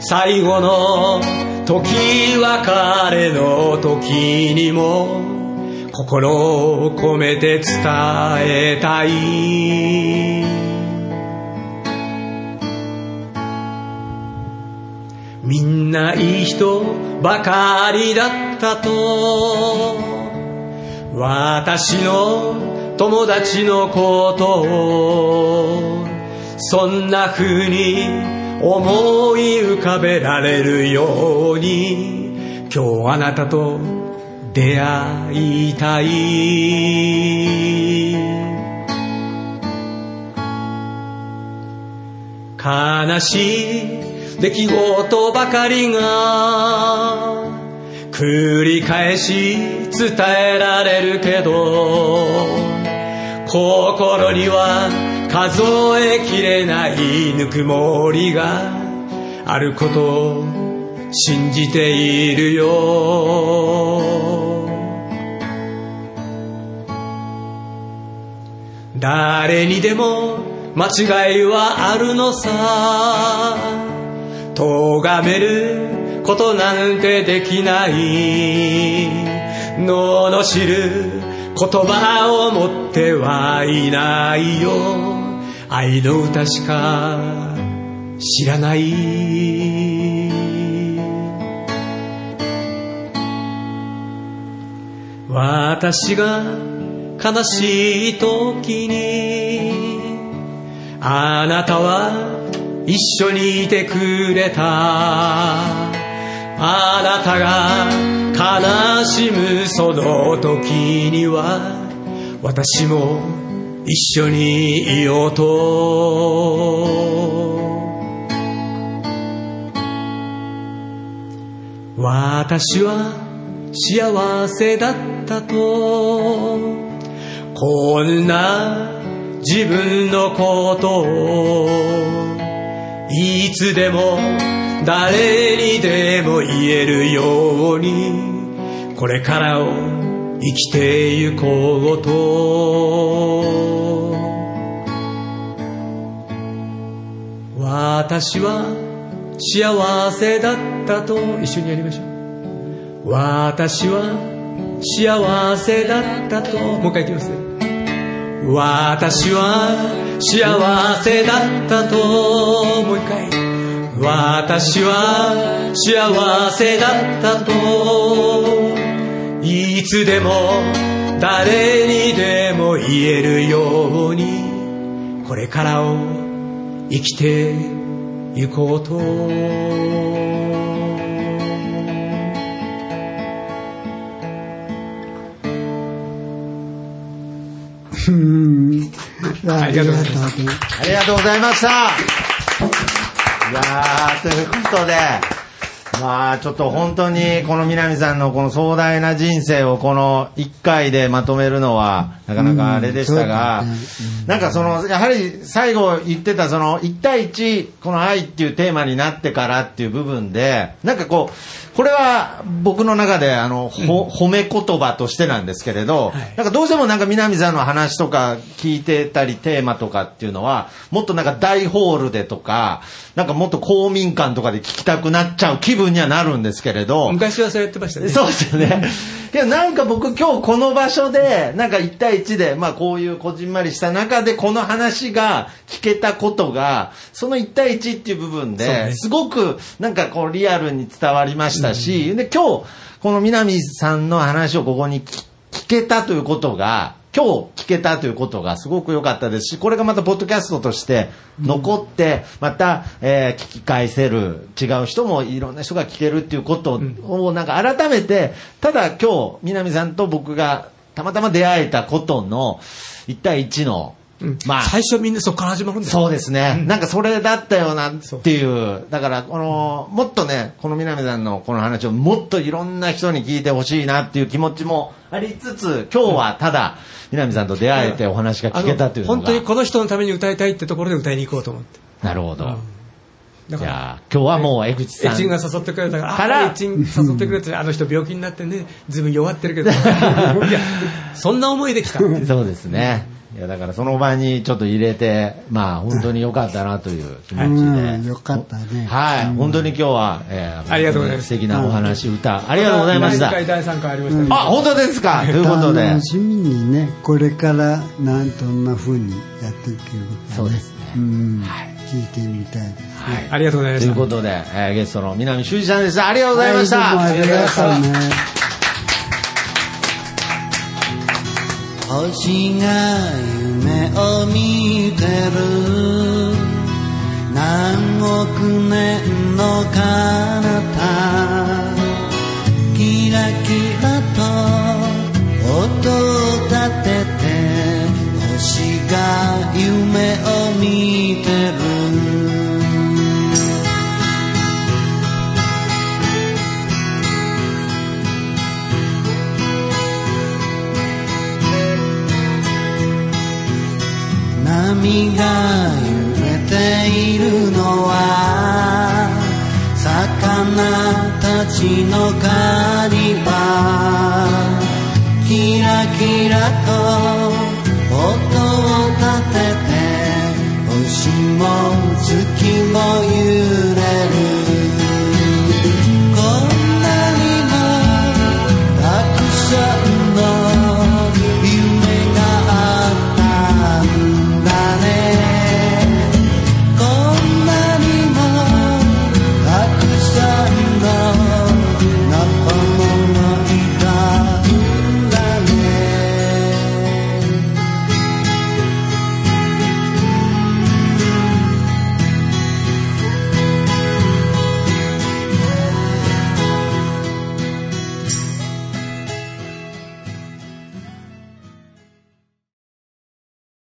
最後の時別れの時にも心を込めて伝えたい。みんないい人ばかりだったと。私の友達のことをそんな風に思い浮かべられるように。今日あなたと出会いたい。悲しい出来事ばかりが繰り返し伝えられるけど心には数えきれないぬくもりがあることを信じているよ。誰にでも間違いはあるのさ。咎めることなんてできない。罵る言葉を持ってはいないよ。愛の歌しか知らない。私が悲しい時にあなたは一緒にいてくれた。あなたが悲しむその時には私も一緒にいようと。私は幸せだったと。こんな自分のことを。いつでも誰にでも言えるようにこれからを生きてゆこうと。私は幸せだったと一緒にやりましょう。私は幸せだったと。もう一回いきます私は幸せだったともう一回私は幸せだったと。いつでも誰にでも言えるようにこれからを生きてゆこうと。ありがとうございましたありがとうございました。いやー、ということで、まあちょっと本当にこの南さんのこの壮大な人生をこの1回でまとめるのはなかなかあれでしたがうん、なんかその、やはり最後言ってたその1対1、この愛っていうテーマになってからっていう部分で、なんかこう、これは僕の中であの、ほ褒め言葉としてなんですけれど、なんかどうしてもなんか南さんの話とか聞いてたりテーマとかっていうのは、もっとなんか大ホールでとか、なんかもっと公民館とかで聞きたくなっちゃう気分にはなるんですけれど、昔はそうやってましたね。そうですよね。けどなんか僕今日この場所で、なんか1対1で、まあこういうこじんまりした中でこの話が聞けたことが、その1対1っていう部分で、ね。すごくなんかこうリアルに伝わりましたし、で今日この南さんの話をここに聞聞けたということが、今日聞けたということがすごく良かったですし、これがまたポッドキャストとして残って、また、えー聞き返せる、違う人もいろんな人が聞けるっていうことをなんか改めて、ただ今日、南さんと僕がたまたま出会えたことの1対1の、まあ、最初みんなそこから始まるんだよ。そうですね、なんかそれだったよなっていう、だからこの、もっとね、この南さんのこの話をもっといろんな人に聞いてほしいなっていう気持ちもありつつ、今日はただ、南さんと出会えてお話が聞けたという本当にこの人のために歌いたいってところで歌いに行こうと思って。なるほど。じゃあ、今日はもう江口さん。エチンが誘ってくれたから、エチン誘ってくれて、あの人病気になってね、ずいぶん弱ってるけど、いや、そんな思いできた。そうですね。いや、だからその場にちょっと入れて、まあ本当に良かったなという気持ちで。うんよかったねはい、本当に今日は、えーありがとうございます素敵なお話、歌、ありがとうございました。第2回、第3回ありましたねあ、本当ですか？ということで。楽しみにねこれからなんどんな風にやっていけるか、ね、そうですねうん、聞いてみたいですはい。ありがとうございました。ということで、えーゲストの南修二さんです。ありがとうございました。はいありがとうね星が夢を見てる。何億年の彼方。キラキラと音を立てて星が夢を見てる。波が揺れているのは魚たちの狩り場。キラキラと音を立てて星も月も揺れる。